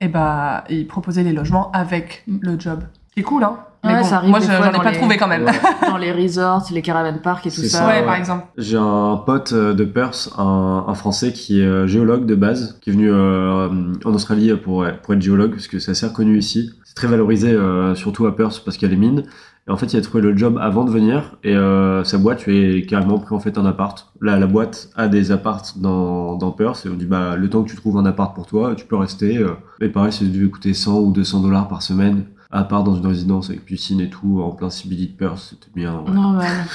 et bah ils proposaient les logements avec Mm. le job. C'est cool hein. Mais Ouais, bon, ça arrive moi j'en ai pas les- trouvé quand même. Ouais. [laughs] dans les resorts, les caravan parks et tout ça. ça, ouais, ouais. par exemple. J'ai un pote euh, de Perth, un, un Français qui est euh, géologue de base, qui est venu euh, en Australie pour, pour être géologue, parce que c'est assez reconnu ici. C'est très valorisé, euh, surtout à Perth, parce qu'il y a les mines. Et en fait, il a trouvé le job avant de venir, et euh, sa boîte lui est carrément pris en fait un appart. Là, la boîte a des apparts dans, dans Perth, et on dit, bah, le temps que tu trouves un appart pour toi, tu peux rester. euh. Et pareil, ça devait coûter 100 ou 200 dollars par semaine. À part dans une résidence avec piscine et tout, en plein CBD de Perth, c'était bien. ouais.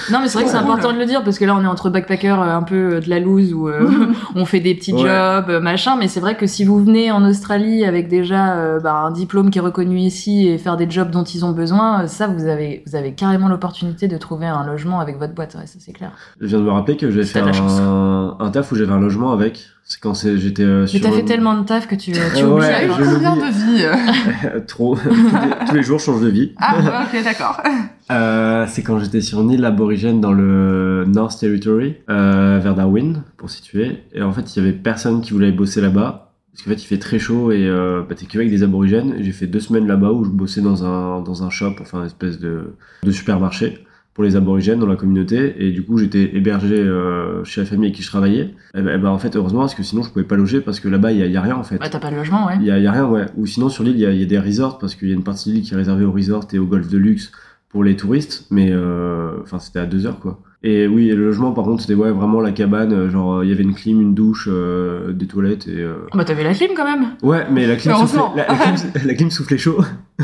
Non, mais c'est vrai que c'est important de le dire parce que là, on est entre backpackers euh, un peu euh, de la loose où euh, [laughs] on fait des petits Ouais. jobs, machin. Mais c'est vrai que si vous venez en Australie avec déjà euh, bah, un diplôme qui est reconnu ici et faire des jobs dont ils ont besoin, ça, vous avez, vous avez carrément l'opportunité de trouver un logement avec votre boîte. Ouais, ça, c'est clair. Je viens de me rappeler que T'as fait un, un taf où j'avais un logement avec. C'est quand j'étais euh, Mais sur. t'as fait tellement de taf que tu, tu [laughs] Ouais, oublies. Je combien de euh [laughs] Trop. [laughs] tous, les, tous les jours, je change de vie. Ah, ouais, ok, d'accord. Euh, c'est quand j'étais sur une île aborigène dans le North Territory, euh, vers Darwin, pour situer. Et en fait, il y avait personne qui voulait bosser là-bas. Parce qu'en fait, il fait très chaud et euh, bah, t'es qu'avec des aborigènes. J'ai fait deux semaines là-bas où je bossais dans un, dans un shop, enfin, une espèce de, de supermarché pour les aborigènes dans la communauté. Et du coup, j'étais hébergé euh, chez la famille avec qui je travaillais. Et bah, et bah, en fait, heureusement, parce que sinon, je pouvais pas loger parce que là-bas, il y a, il y a rien en fait. Ouais, t'as pas de logement, ouais. Il y a, il y a rien, ouais. Ou sinon, sur l'île, il y a, il y a des resorts parce qu'il y a une partie de l'île qui est réservée aux resorts et au golf de luxe pour les touristes. Mais euh, enfin, c'était à deux heures, quoi. Et oui, et le logement, par contre, c'était ouais, vraiment la cabane. euh, Genre, il y avait une clim, une douche, euh, des toilettes et. euh, Bah, t'avais la clim quand même. Ouais, mais la clim, soufflait, Heureusement. la, la clim, la clim soufflait chaud.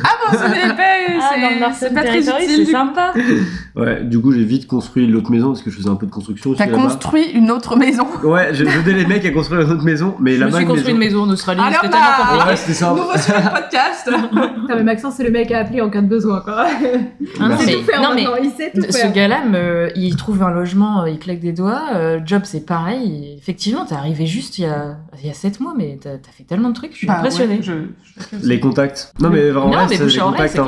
Ah bon, c'est épais, c'est c'est pas très utile. du- sympa. Ouais, du coup, j'ai vite construit l'autre maison parce que je faisais un peu de construction. T'as construit une autre maison. Ouais, j'ai aidé les mecs à construire une autre maison, mais Je me là-bas, suis construit une maison en Australie, Alors c'était tellement compliqué. Ouais, c'était ça. Nouveau sujet de podcast. [laughs] Putain, mais Maxence, c'est le mec à appeler en cas de besoin, quoi. Ah non, mais, il sait tout ce gars-là, me- il trouve un logement, euh, il claque des doigts. euh, job, c'est pareil. Effectivement, t'es arrivé juste il y a, il y a 7 mois, mais t'as as fait tellement de trucs, je suis Bah impressionnée. ouais, je- je- je- Les contacts. Non, mais vraiment, c'est les contacts. hein.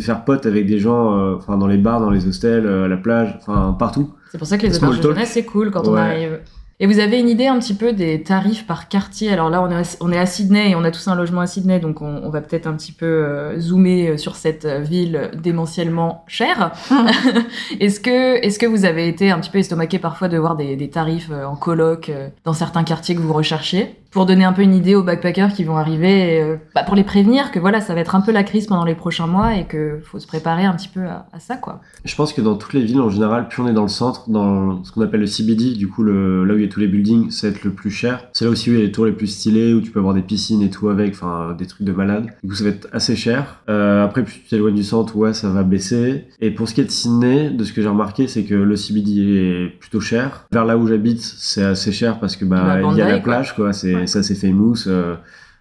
faire pote avec des gens, euh, enfin, dans les bars, dans les hostels, euh, à la plage, enfin, partout. C'est pour ça que les auberges de jeunesse, c'est cool quand on arrive. Et vous avez une idée un petit peu des tarifs par quartier? Alors là, on est, à, on est à Sydney et on a tous un logement à Sydney, donc on, on va peut-être un petit peu euh, zoomer euh, sur cette euh, ville démentiellement chère. [laughs] [laughs] est-ce que, est-ce que vous avez été un petit peu estomaqué parfois de voir des, des tarifs en coloc dans certains quartiers que vous recherchiez? Pour donner un peu une idée aux backpackers qui vont arriver, euh, bah, pour les prévenir que voilà, ça va être un peu la crise pendant les prochains mois et que faut se préparer un petit peu à, à ça, quoi. Je pense que dans toutes les villes, en général, plus on est dans le centre, dans ce qu'on appelle le CBD, du coup, le, là où il y a tous les buildings, ça va être le plus cher. C'est là aussi où il y a les tours les plus stylées, où tu peux avoir des piscines et tout avec, enfin, des trucs de malade. Du coup, ça va être assez cher. Euh, après, plus tu t'éloignes du centre, ouais, ça va baisser. Et pour ce qui est de Sydney, de ce que j'ai remarqué, c'est que le CBD est plutôt cher. Vers là où j'habite, c'est assez cher parce que, bah, il y a la quoi. plage, quoi. C'est, Ouais. ça, c'est famous. euh,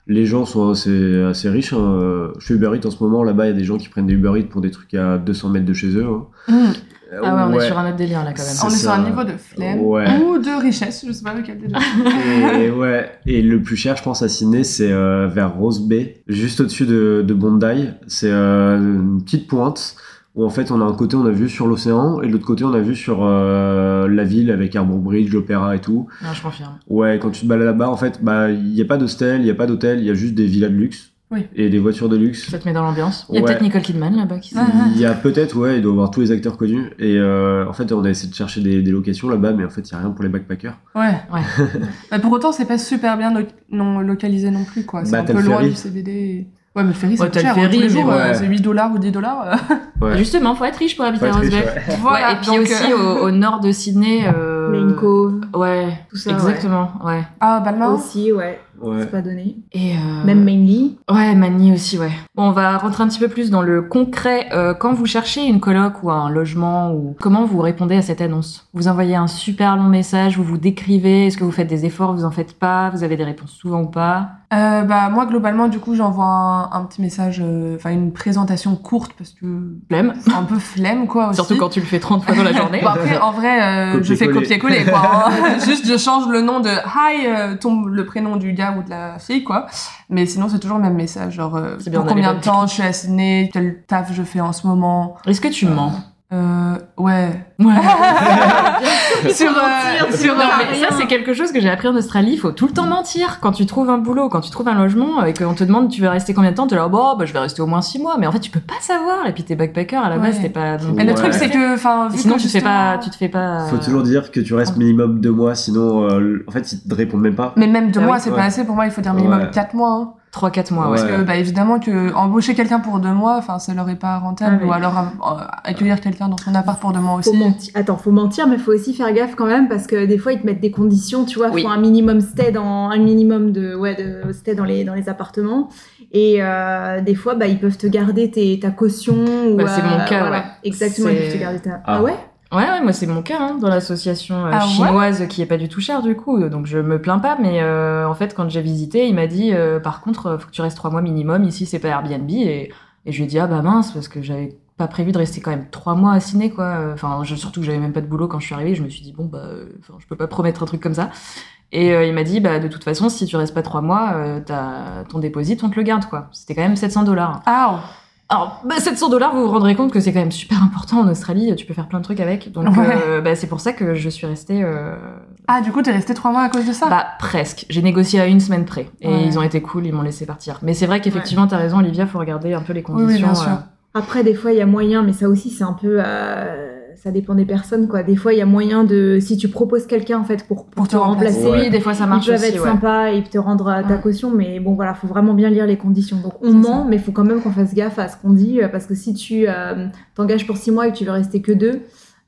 les gens sont assez, assez riches. hein. Je fais Uber Eats en ce moment. Là-bas, il y a des gens qui prennent des Uber Eats pour des trucs à 200 mètres de chez eux. hein. Hmm. Ah ouais, on est sur un autre délire là quand même. On est sur un niveau de flemme Ouais. ou de richesse, je sais pas lequel des deux. Et [laughs] ouais, et le plus cher, je pense, à Sydney, c'est euh, vers Rose Bay, juste au-dessus de, de Bondi. C'est euh, une petite pointe où en fait on a un côté on a vu sur l'océan et de l'autre côté on a vu sur euh, la ville avec Harbour Bridge, l'opéra et tout. Non, je confirme. Ouais, quand tu te balades là-bas, en fait, bah il n'y a pas d'hostel, il n'y a pas d'hôtel, il y a juste des villas de luxe Oui. et des voitures de luxe. Ça te met dans l'ambiance. Il y a Ouais. peut-être Nicole Kidman là-bas qui Ah. Il y a peut-être, ouais, il doit y avoir tous les acteurs connus. Et euh, en fait, on a essayé de chercher des, des locations là-bas, mais en fait, il n'y a rien pour les backpackers. Ouais. Ouais. [laughs] Bah, pour autant, c'est pas super bien lo- non, localisé non plus, quoi. C'est Bah, un peu loin ferry. du CBD. Ouais, mais le ferry, Ouais, c'est t'as le cher. hein, ferry, tous les euh, ouais. c'est 8 dollars ou 10 dollars. euh. [laughs] Ouais. Justement, faut être riche pour habiter à être Rose riche, Bay. ouais. Voilà, Ouais, et puis donc, aussi euh, au, au nord de Sydney. Euh... Main Cove, Ouais, tout ça. exactement. Ouais. Ah, Balmain Aussi, ouais, Ouais. c'est pas donné. Et euh... Même Mainly. Ouais, Manny aussi, ouais. Bon, on va rentrer un petit peu plus dans le concret. Euh, quand vous cherchez une coloc ou un logement, ou comment vous répondez à cette annonce? Vous envoyez un super long message, vous vous décrivez, est-ce que vous faites des efforts, vous en faites pas, vous avez des réponses souvent ou pas? Euh, bah, moi, globalement, du coup, j'envoie un, un petit message, euh, enfin, une présentation courte parce que Flemme. c'est un peu flemme, quoi. Aussi. Surtout quand tu le fais 30 fois dans la journée. [laughs] Bon, après, en vrai, euh, je fais Copier-coller. quoi. hein. [laughs] Juste, je change le nom de Hi, euh, tombe le prénom du gars ou de la fille, quoi. Mais sinon, c'est toujours le même message. Genre, euh, C'est bien, pour combien de temps je suis à Sydney, quel taf je fais en ce moment. Est-ce que tu mens? Euh, ouais. Ouais. [laughs] sur, euh, sur, Non, euh, mais ça, c'est quelque chose que j'ai appris en Australie. Il faut tout le temps mentir. Quand tu trouves un boulot, quand tu trouves un logement et qu'on te demande tu veux rester combien de temps, tu es là, bon, bah, je vais rester au moins six mois. Mais en fait, tu peux pas savoir. Et puis, t'es backpacker à la base, Ouais. t'es pas. non Mais le truc, Ouais. c'est que, enfin, Sinon, que tu te fais pas, tu te fais pas. Faut toujours dire que tu restes minimum deux mois, sinon, euh, en fait, ils te répondent même pas. Mais même deux Ah mois, oui. c'est Ouais. pas assez. Pour moi, il faut dire minimum Ouais. quatre mois. hein. 3-4 mois, ouais. Parce que, bah, évidemment que embaucher quelqu'un pour deux mois, enfin, ça leur est pas rentable. Ah oui. Ou alors euh, accueillir quelqu'un dans son appart pour deux mois Faut aussi. mentir. Attends, faut mentir, mais faut aussi faire gaffe quand même parce que des fois ils te mettent des conditions, tu vois, Oui. faut un minimum stay dans un minimum de ouais de stay dans les dans les appartements et euh, des fois bah ils peuvent te garder tes, ta caution. ou, Bah, c'est mon cas, voilà. ouais. Exactement, ils peuvent te garder ta. Ah. Ah, ouais? Ouais, ouais, moi c'est mon cas hein, dans l'association euh, Ah ouais chinoise qui est pas du tout chère du coup, donc je me plains pas. Mais euh, en fait, quand j'ai visité, il m'a dit euh, par contre, euh, faut que tu restes trois mois minimum. Ici, c'est pas Airbnb. Et, et je lui ai dit ah bah mince parce que j'avais pas prévu de rester quand même trois mois à Ciné quoi. Enfin, je- surtout que j'avais même pas de boulot quand je suis arrivée. Je me suis dit bon bah, euh, je peux pas promettre un truc comme ça. Et euh, il m'a dit bah de toute façon, si tu restes pas trois mois, euh, t'as ton dépôt, on te le garde quoi. C'était quand même 700 dollars. Ah, Alors, bah, 700 dollars, vous vous rendrez compte que c'est quand même super important en Australie. Tu peux faire plein de trucs avec. Donc, Ouais. euh, bah, c'est pour ça que je suis restée. euh, ah, du coup, t'es resté trois mois à cause de ça? Bah, presque. J'ai négocié à une semaine près. Et Ouais. ils ont été cool, ils m'ont laissé partir. Mais c'est vrai qu'effectivement, t'as raison, Olivia, faut regarder un peu les Oui, oui, conditions. bien sûr. euh, Après des fois il y a moyen, mais ça aussi c'est un peu euh, ça dépend des personnes quoi. Des fois il y a moyen de si tu proposes quelqu'un en fait pour, pour, Pour te te remplacer. Oui, des fois ça Ils marche peuvent aussi. être ouais. sympas et te rendre ta Ouais. caution, mais bon voilà, faut vraiment bien lire les conditions. Donc on ment, ça. mais il faut quand même qu'on fasse gaffe à ce qu'on dit, euh, parce que si tu euh, t'engages pour six mois et que tu veux rester que deux,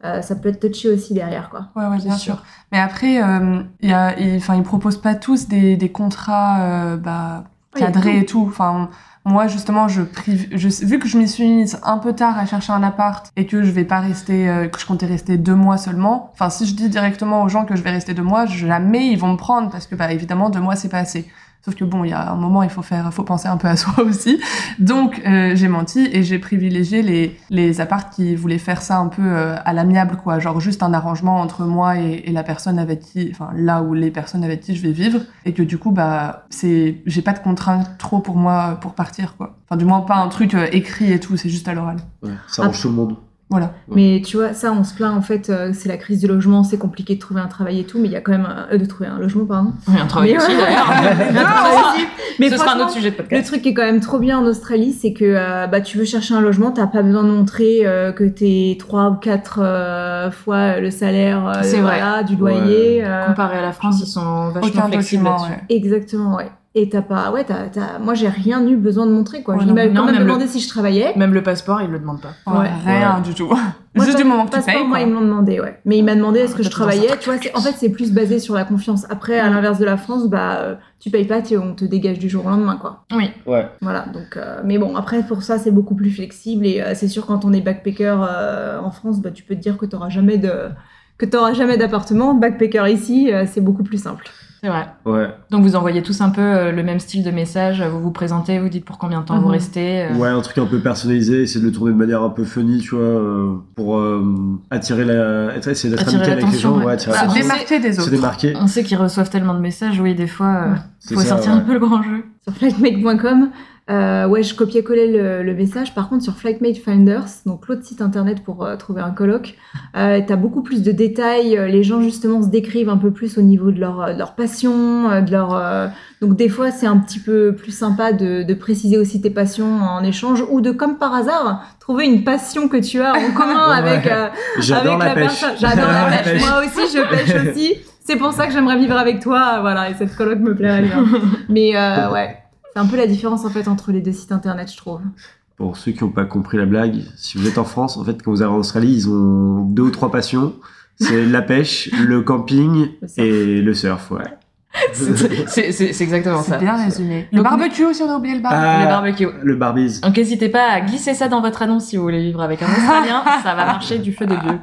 euh, ça peut être touchy aussi derrière quoi. Ouais, ouais, bien sûr. sûr. Mais après, euh, il y a, ils proposent pas tous des, des contrats euh, bah, cadrés et tout. Enfin, moi, justement, je, priv- je vu que je m'y suis mise un peu tard à chercher un appart et que je vais pas rester, euh, que je comptais rester deux mois seulement. Enfin, si je dis directement aux gens que je vais rester deux mois, jamais ils vont me prendre parce que, bah, évidemment, deux mois c'est pas assez. Sauf que bon, il y a un moment, il faut faire, faut penser un peu à [laughs] soi aussi. Donc, euh, j'ai menti et j'ai privilégié les, les apparts qui voulaient faire ça un peu euh, à l'amiable, quoi. Genre juste un arrangement entre moi et, et la personne avec qui, enfin, là où les personnes avec qui je vais vivre. Et que du coup, bah, c'est, j'ai pas de contraintes trop pour moi pour partir, quoi. Enfin, du moins, pas un truc euh, écrit et tout, c'est juste à l'oral. Ouais, ça arrange tout le monde. Voilà. Ouais. Mais tu vois, ça on se plaint en fait, euh, c'est la crise du logement, c'est compliqué de trouver un travail et tout, mais il y a quand même un- euh, de trouver un logement pardon. Oui, un travail Mais aussi, d'ailleurs. [laughs] Un travail aussi. Mais Ce sera un autre sujet de Le podcast. truc qui est quand même trop bien en Australie, c'est que euh, bah, tu veux chercher un logement, t'as pas besoin de montrer euh, que t'es trois ou quatre euh, fois le salaire euh, C'est vrai. voilà, du loyer. euh, Comparé à la France, ils sont vachement flexibles là-dessus. ouais. Exactement, ouais. Et t'as pas, ouais, t'as, t'as- moi j'ai rien eu besoin de montrer quoi. Ouais, je non, m'avais non, quand même même le- demandé si je travaillais. Même le passeport, ils le demandent pas. Ouais, Ouais. Rien Ouais. du tout. [laughs] Moi, juste du moment que tu passeport, payes, moi ils m'ont demandé, ouais. Mais ils m'ont demandé est-ce que je travaillais. Tu vois, c'est- en fait c'est plus basé sur la confiance. Après, à l'inverse de la France, bah euh, tu payes pas, tu- on te dégage du jour au lendemain quoi. Oui. Ouais. Voilà, donc, euh, mais bon, après, pour ça, c'est beaucoup plus flexible et euh, c'est sûr, quand on est backpacker euh, en France, bah, tu peux te dire que tu n'auras jamais de que t'auras jamais d'appartement. Backpacker ici, euh, c'est beaucoup plus simple. C'est vrai. Ouais. Donc vous envoyez tous un peu euh, le même style de message, vous vous présentez, vous dites pour combien de temps vous Mhm. restez. euh, Ouais, un truc un peu personnalisé, essayer de le tourner de manière un peu funny, tu vois, euh, pour euh, attirer la. Essayer d'être amical avec les gens, ouais. Bah, Se démarquer des se autres. démarquer. On sait qu'ils reçoivent tellement de messages, oui, des fois, euh. C'est faut ça, sortir ouais. un peu le grand jeu. Sur flightmate.com, euh, ouais, je copiais-collais le, le message. Par contre, sur Flightmate Finders, donc l'autre site internet pour euh, trouver un coloc, euh, t'as beaucoup plus de détails. Euh, Les gens justement se décrivent un peu plus au niveau de leur, euh, de leur passion, euh, de leur. euh, Donc des fois, c'est un petit peu plus sympa de, de préciser aussi tes passions en échange ou de, comme par hasard, trouver une passion que tu as en commun Ouais. avec. euh, avec la pêche. personne. J'adore la [laughs] pêche. Moi aussi, je pêche [laughs] aussi. C'est pour ça que j'aimerais vivre avec toi. Voilà, et cette coloc me plairait bien. [laughs] Mais euh, ouais, c'est un peu la différence en fait entre les deux sites internet, je trouve. Pour ceux qui n'ont pas compris la blague, si vous êtes en France, en fait, quand vous arrivez en Australie, ils ont deux ou trois passions. C'est la pêche, le camping Le et le surf, ouais. [laughs] C'est- exactement ça. C'est bien résumé. Le barbecue aussi, on a oublié le barbecue. Ah, Les barbecues. Le barbies. Donc n'hésitez pas à glisser ça dans votre annonce si vous voulez vivre avec un Australien, [laughs] ça va marcher du feu de Dieu.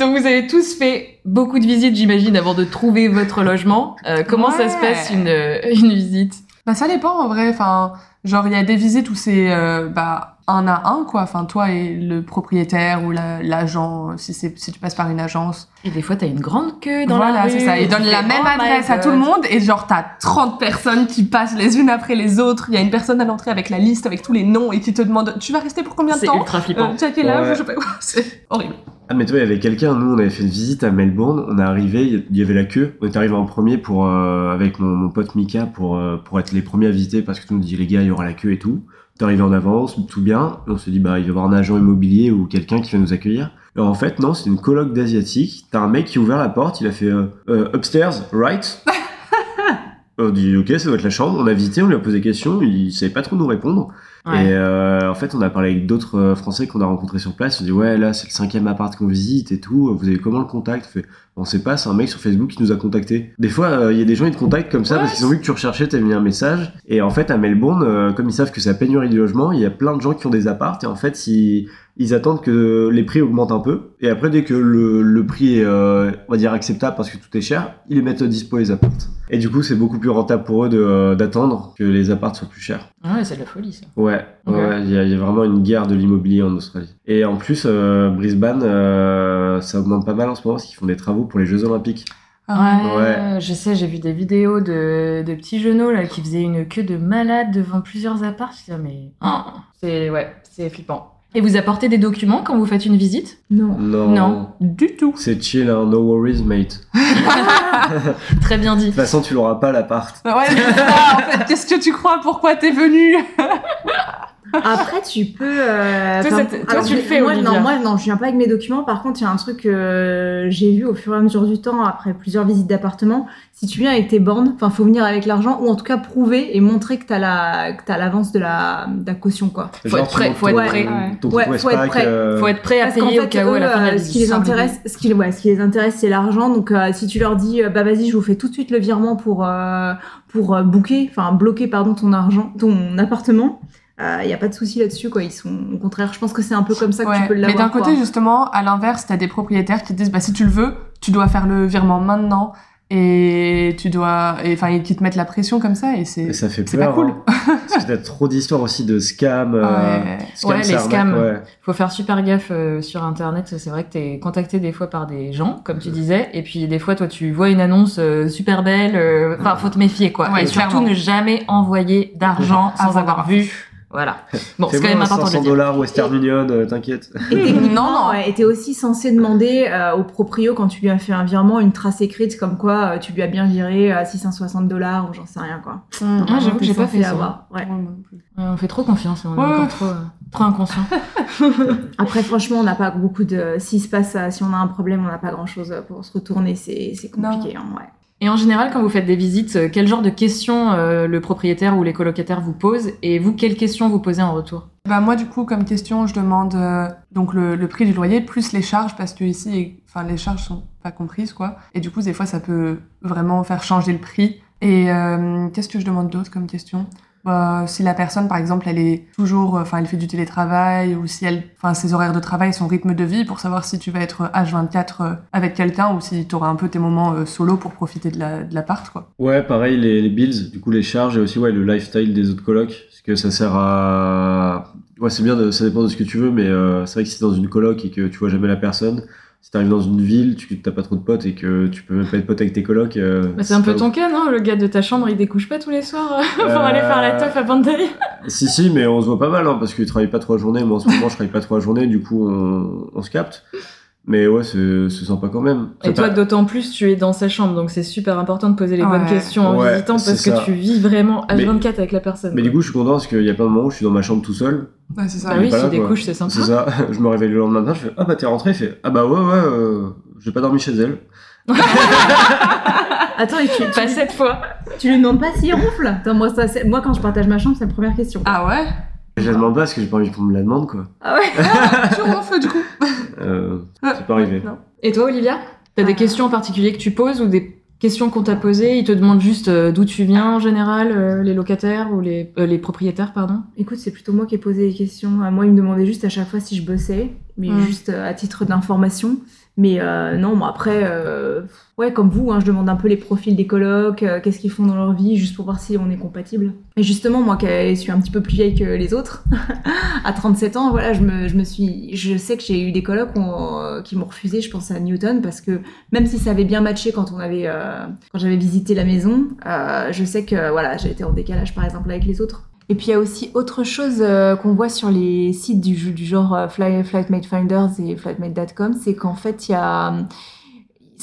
Donc vous avez tous fait beaucoup de visites, j'imagine, avant de trouver votre logement. Euh, comment ça se passe une, une visite? Bah ça dépend en vrai. Enfin, genre il y a des visites où c'est euh, bah un à un quoi. Enfin toi et le propriétaire ou la- l'agent si c'est si tu passes par une agence. Et des fois t'as une grande queue dans voilà la rue. c'est ça. Ils tu donnent la même Oh my adresse à tout le monde et genre t'as 30 personnes qui passent les unes après les autres. Il y a une personne à l'entrée avec la liste avec tous les noms et qui te demande tu vas rester pour combien de C'est temps? ultra flippant. euh, Tu as quel âge? Ouais. Je sais pas quoi. [laughs] C'est horrible. Ah, mais toi, il y avait quelqu'un, nous, on avait fait une visite à Melbourne, on est arrivé, il y avait la queue, on est arrivé en premier pour, euh, avec mon, mon pote Mika pour, euh, pour être les premiers à visiter parce que tout le monde dit, les gars, il y aura la queue et tout. Arrivé en avance, tout bien, et on se dit, bah, il va y avoir un agent immobilier ou quelqu'un qui va nous accueillir. Et en fait, non, c'est une coloc d'asiatique. T'as un mec qui a ouvert la porte, il a fait, euh, euh, upstairs, right? [laughs] On dit ok, ça doit être la chambre. On a visité, on lui a posé des questions, il savait pas trop nous répondre. Ouais. Et euh, en fait, on a parlé avec d'autres Français qu'on a rencontrés sur place. On dit ouais, là c'est le cinquième appart qu'on visite et tout. Vous avez comment le contact? On fait, On sait pas, c'est un mec sur Facebook qui nous a contacté. Des fois, euh, il y a des gens ils te contactent comme ça parce qu'ils ont vu que tu recherchais, t'as mis un message. Et en fait, à Melbourne, euh, comme ils savent que c'est la pénurie de logement, il y a plein de gens qui ont des apparts. Et en fait, ils attendent que les prix augmentent un peu. Et après, dès que le, le prix est, euh, on va dire, acceptable parce que tout est cher, ils les mettent dispo les apparts. Et du coup, c'est beaucoup plus rentable pour eux d'attendre que les apparts soient plus chers. Ah ouais, c'est de la folie ça. Ouais, il y, a- il y a vraiment une guerre de l'immobilier en Australie. Et en plus, Brisbane, ça augmente pas mal en ce moment parce qu'ils font des travaux pour les Jeux Olympiques. Ah, Ouais. je sais, j'ai vu des vidéos de, de petits genoux là qui faisaient une queue de malade devant plusieurs apparts. Je disais, mais oh, c'est ouais, c'est flippant. Et vous apportez des documents quand vous faites une visite? Non. Non. Non. Du tout. C'est chill, hein, no worries, mate. [laughs] Très bien dit. De toute façon, tu l'auras pas l'appart. Ouais, c'est ça, en fait, qu'est-ce que tu crois? Pourquoi t'es venu? Après, tu peux. euh, Toi, toi, alors, tu le fais, moi, Olivia. non, moi, non, je viens pas avec mes documents. Par contre, il y a un truc que j'ai vu au fur et à mesure du temps, après plusieurs visites d'appartements. Si tu viens avec tes bornes, enfin, faut venir avec l'argent, ou en tout cas prouver et montrer que t'as la, que t'as l'avance de la, de la caution, quoi. Faut Genre, être prêt, faut être prêt. Ouais, faut être prêt. euh, Faut être prêt à Parce payer au fait, cas où à la fin de la euh, ce qui les intéresse, ce qui, ouais, ce qui les intéresse, c'est l'argent. Donc, euh, si tu leur dis, euh, bah vas-y, je vous fais tout de suite le virement pour euh, pour euh, booker, enfin bloquer, pardon, ton argent, ton appartement. Il y a pas de souci là-dessus, quoi. Ils sont, au contraire, je pense que c'est un peu comme ça que Ouais, tu peux Mais l'avoir. d'un côté, justement, à l'inverse, t'as des propriétaires qui te disent, bah, si tu le veux, tu dois faire le virement maintenant. Et tu dois, enfin, qui te mettent la pression comme ça, et c'est, ça fait c'est peur. pas cool. hein. Parce que t'as trop d'histoires aussi de scams. euh, Ouais. les scams. ouais. Faut faire super gaffe euh, sur internet. C'est vrai que t'es contacté des fois par des gens, comme tu disais, et puis des fois toi tu vois une annonce euh, super belle. euh, Enfin, faut te méfier quoi. Ouais, et surtout clairement. ne jamais envoyer d'argent sans avoir vu. Voilà. [laughs] Bon, c'est quand même un important de 500 le dire. dollars Western Union, euh, t'inquiète. [laughs] Et techniquement, Non, non. ouais, et t'es aussi censé demander euh, au proprio quand tu lui as fait un virement une trace écrite comme quoi euh, tu lui as bien viré à 660 dollars ou j'en sais rien quoi. Mmh. Ah, j'avoue que j'ai pas fait ça. avoir, ouais. Moi on fait trop confiance. On est Ouais. encore trop, euh, trop inconscient. [laughs] Après franchement, on n'a pas beaucoup de. S'il se passe, euh, si on a un problème, on n'a pas grand chose pour se retourner. C'est c'est compliqué. Hein, ouais. Et en général, quand vous faites des visites, euh, quel genre de questions euh, le propriétaire ou les colocataires vous posent et vous, quelles questions vous posez en retour? Bah moi du coup comme question je demande euh, donc le, prix du loyer plus les charges parce que ici enfin les charges sont pas comprises quoi. Et du coup des fois ça peut vraiment faire changer le prix. Et qu'est-ce que je demande d'autre comme question? Bah, si la personne par exemple elle est toujours enfin elle fait du télétravail ou si elle enfin ses horaires de travail son rythme de vie pour savoir si tu vas être H24 euh, avec quelqu'un ou si tu auras un peu tes moments euh, solo pour profiter de la de l'appart quoi Ouais, pareil, les, bills, du coup, les charges et aussi ouais, le lifestyle des autres colocs. Parce que ça sert à. Ouais, c'est bien, de- ça dépend de ce que tu veux, mais euh, c'est vrai que si t'es dans une coloc et que tu vois jamais la personne, si t'arrives dans une ville, tu t'as pas trop de potes et que tu peux même pas être pote avec tes colocs. euh, Bah, C'est un peu ton cas, non Le gars de ta chambre, il découche pas tous les soirs euh, [laughs] pour Euh, aller faire la teuf à Pantaille Si, si, mais on se voit pas mal, hein, parce qu'il travaille pas trois journées. Moi, en ce moment, je travaille pas trois journées, du coup, on, on se capte. Mais ouais, c'est sympa quand même. Et toi, d'autant plus, tu es dans sa chambre, donc c'est super important de poser les bonnes questions en Ouais, visitant parce que tu vis vraiment Mais- H24 avec la personne. Mais du coup, je suis content parce qu'il y a plein de moments où je suis dans ma chambre tout seul. ouais c'est ça bah est oui, si des couches, c'est sympa. C'est ça. [laughs] Je me réveille le lendemain matin, je fais Ah bah t'es rentré Il fait Ah bah ouais, ouais, euh, j'ai pas dormi chez elle. [laughs] Attends, et tu, Pas cette fois? tu lui demandes pas s'il ronfle? Attends, moi, ça, moi, quand je partage ma chambre, c'est la première question. ah ouais? Je la demande pas parce que j'ai pas envie qu'on me la demande, quoi. Ah ouais [laughs] tu ronfles du coup Euh, c'est pas arrivé. Non. Et toi, Olivia T'as des Ah. questions en particulier que tu poses ou des questions qu'on t'a posées? Ils te demandent juste euh, d'où tu viens en général, euh, les locataires ou les, euh, les propriétaires, pardon? Écoute, c'est plutôt moi qui ai posé les questions. Euh, Moi, il me demandait juste à chaque fois si je bossais, mais Mm. juste euh, à titre d'information. Mais euh, non, après, euh, ouais, comme vous, hein, je demande un peu les profils des colocs, euh, qu'est-ce qu'ils font dans leur vie, juste pour voir si on est compatible. Et justement, moi qui suis un petit peu plus vieille que les autres, [laughs] à 37 ans, voilà, je me, je me suis, je sais que j'ai eu des colocs qui m'ont refusé, je pense à Newton, parce que même si ça avait bien matché quand on avait, quand j'avais visité la maison, je sais que voilà, j'ai été en décalage par exemple avec les autres. Et puis il y a aussi autre chose euh, qu'on voit sur les sites du, du genre euh, Fly, Flightmate Finders et Flightmate.com, c'est qu'en fait il y a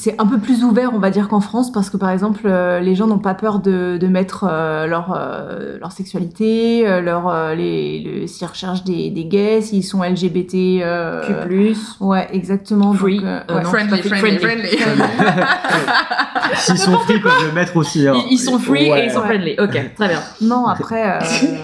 c'est un peu plus ouvert, on va dire, qu'en France, parce que par exemple, euh, les gens n'ont pas peur de, de mettre euh, leur, euh, leur sexualité, leur, euh, les, le- s'ils recherchent des, des gays, s'ils sont LGBT. euh, plus. Ouais, exactement. Free. Donc, euh, Euh, ouais. non, friendly, friendly, friendly. friendly. [laughs] S'ils sont free, ils peuvent le mettre aussi. hein. Ils, ils sont free Ouais. et ils sont friendly. Ok, très bien. Non, après, euh,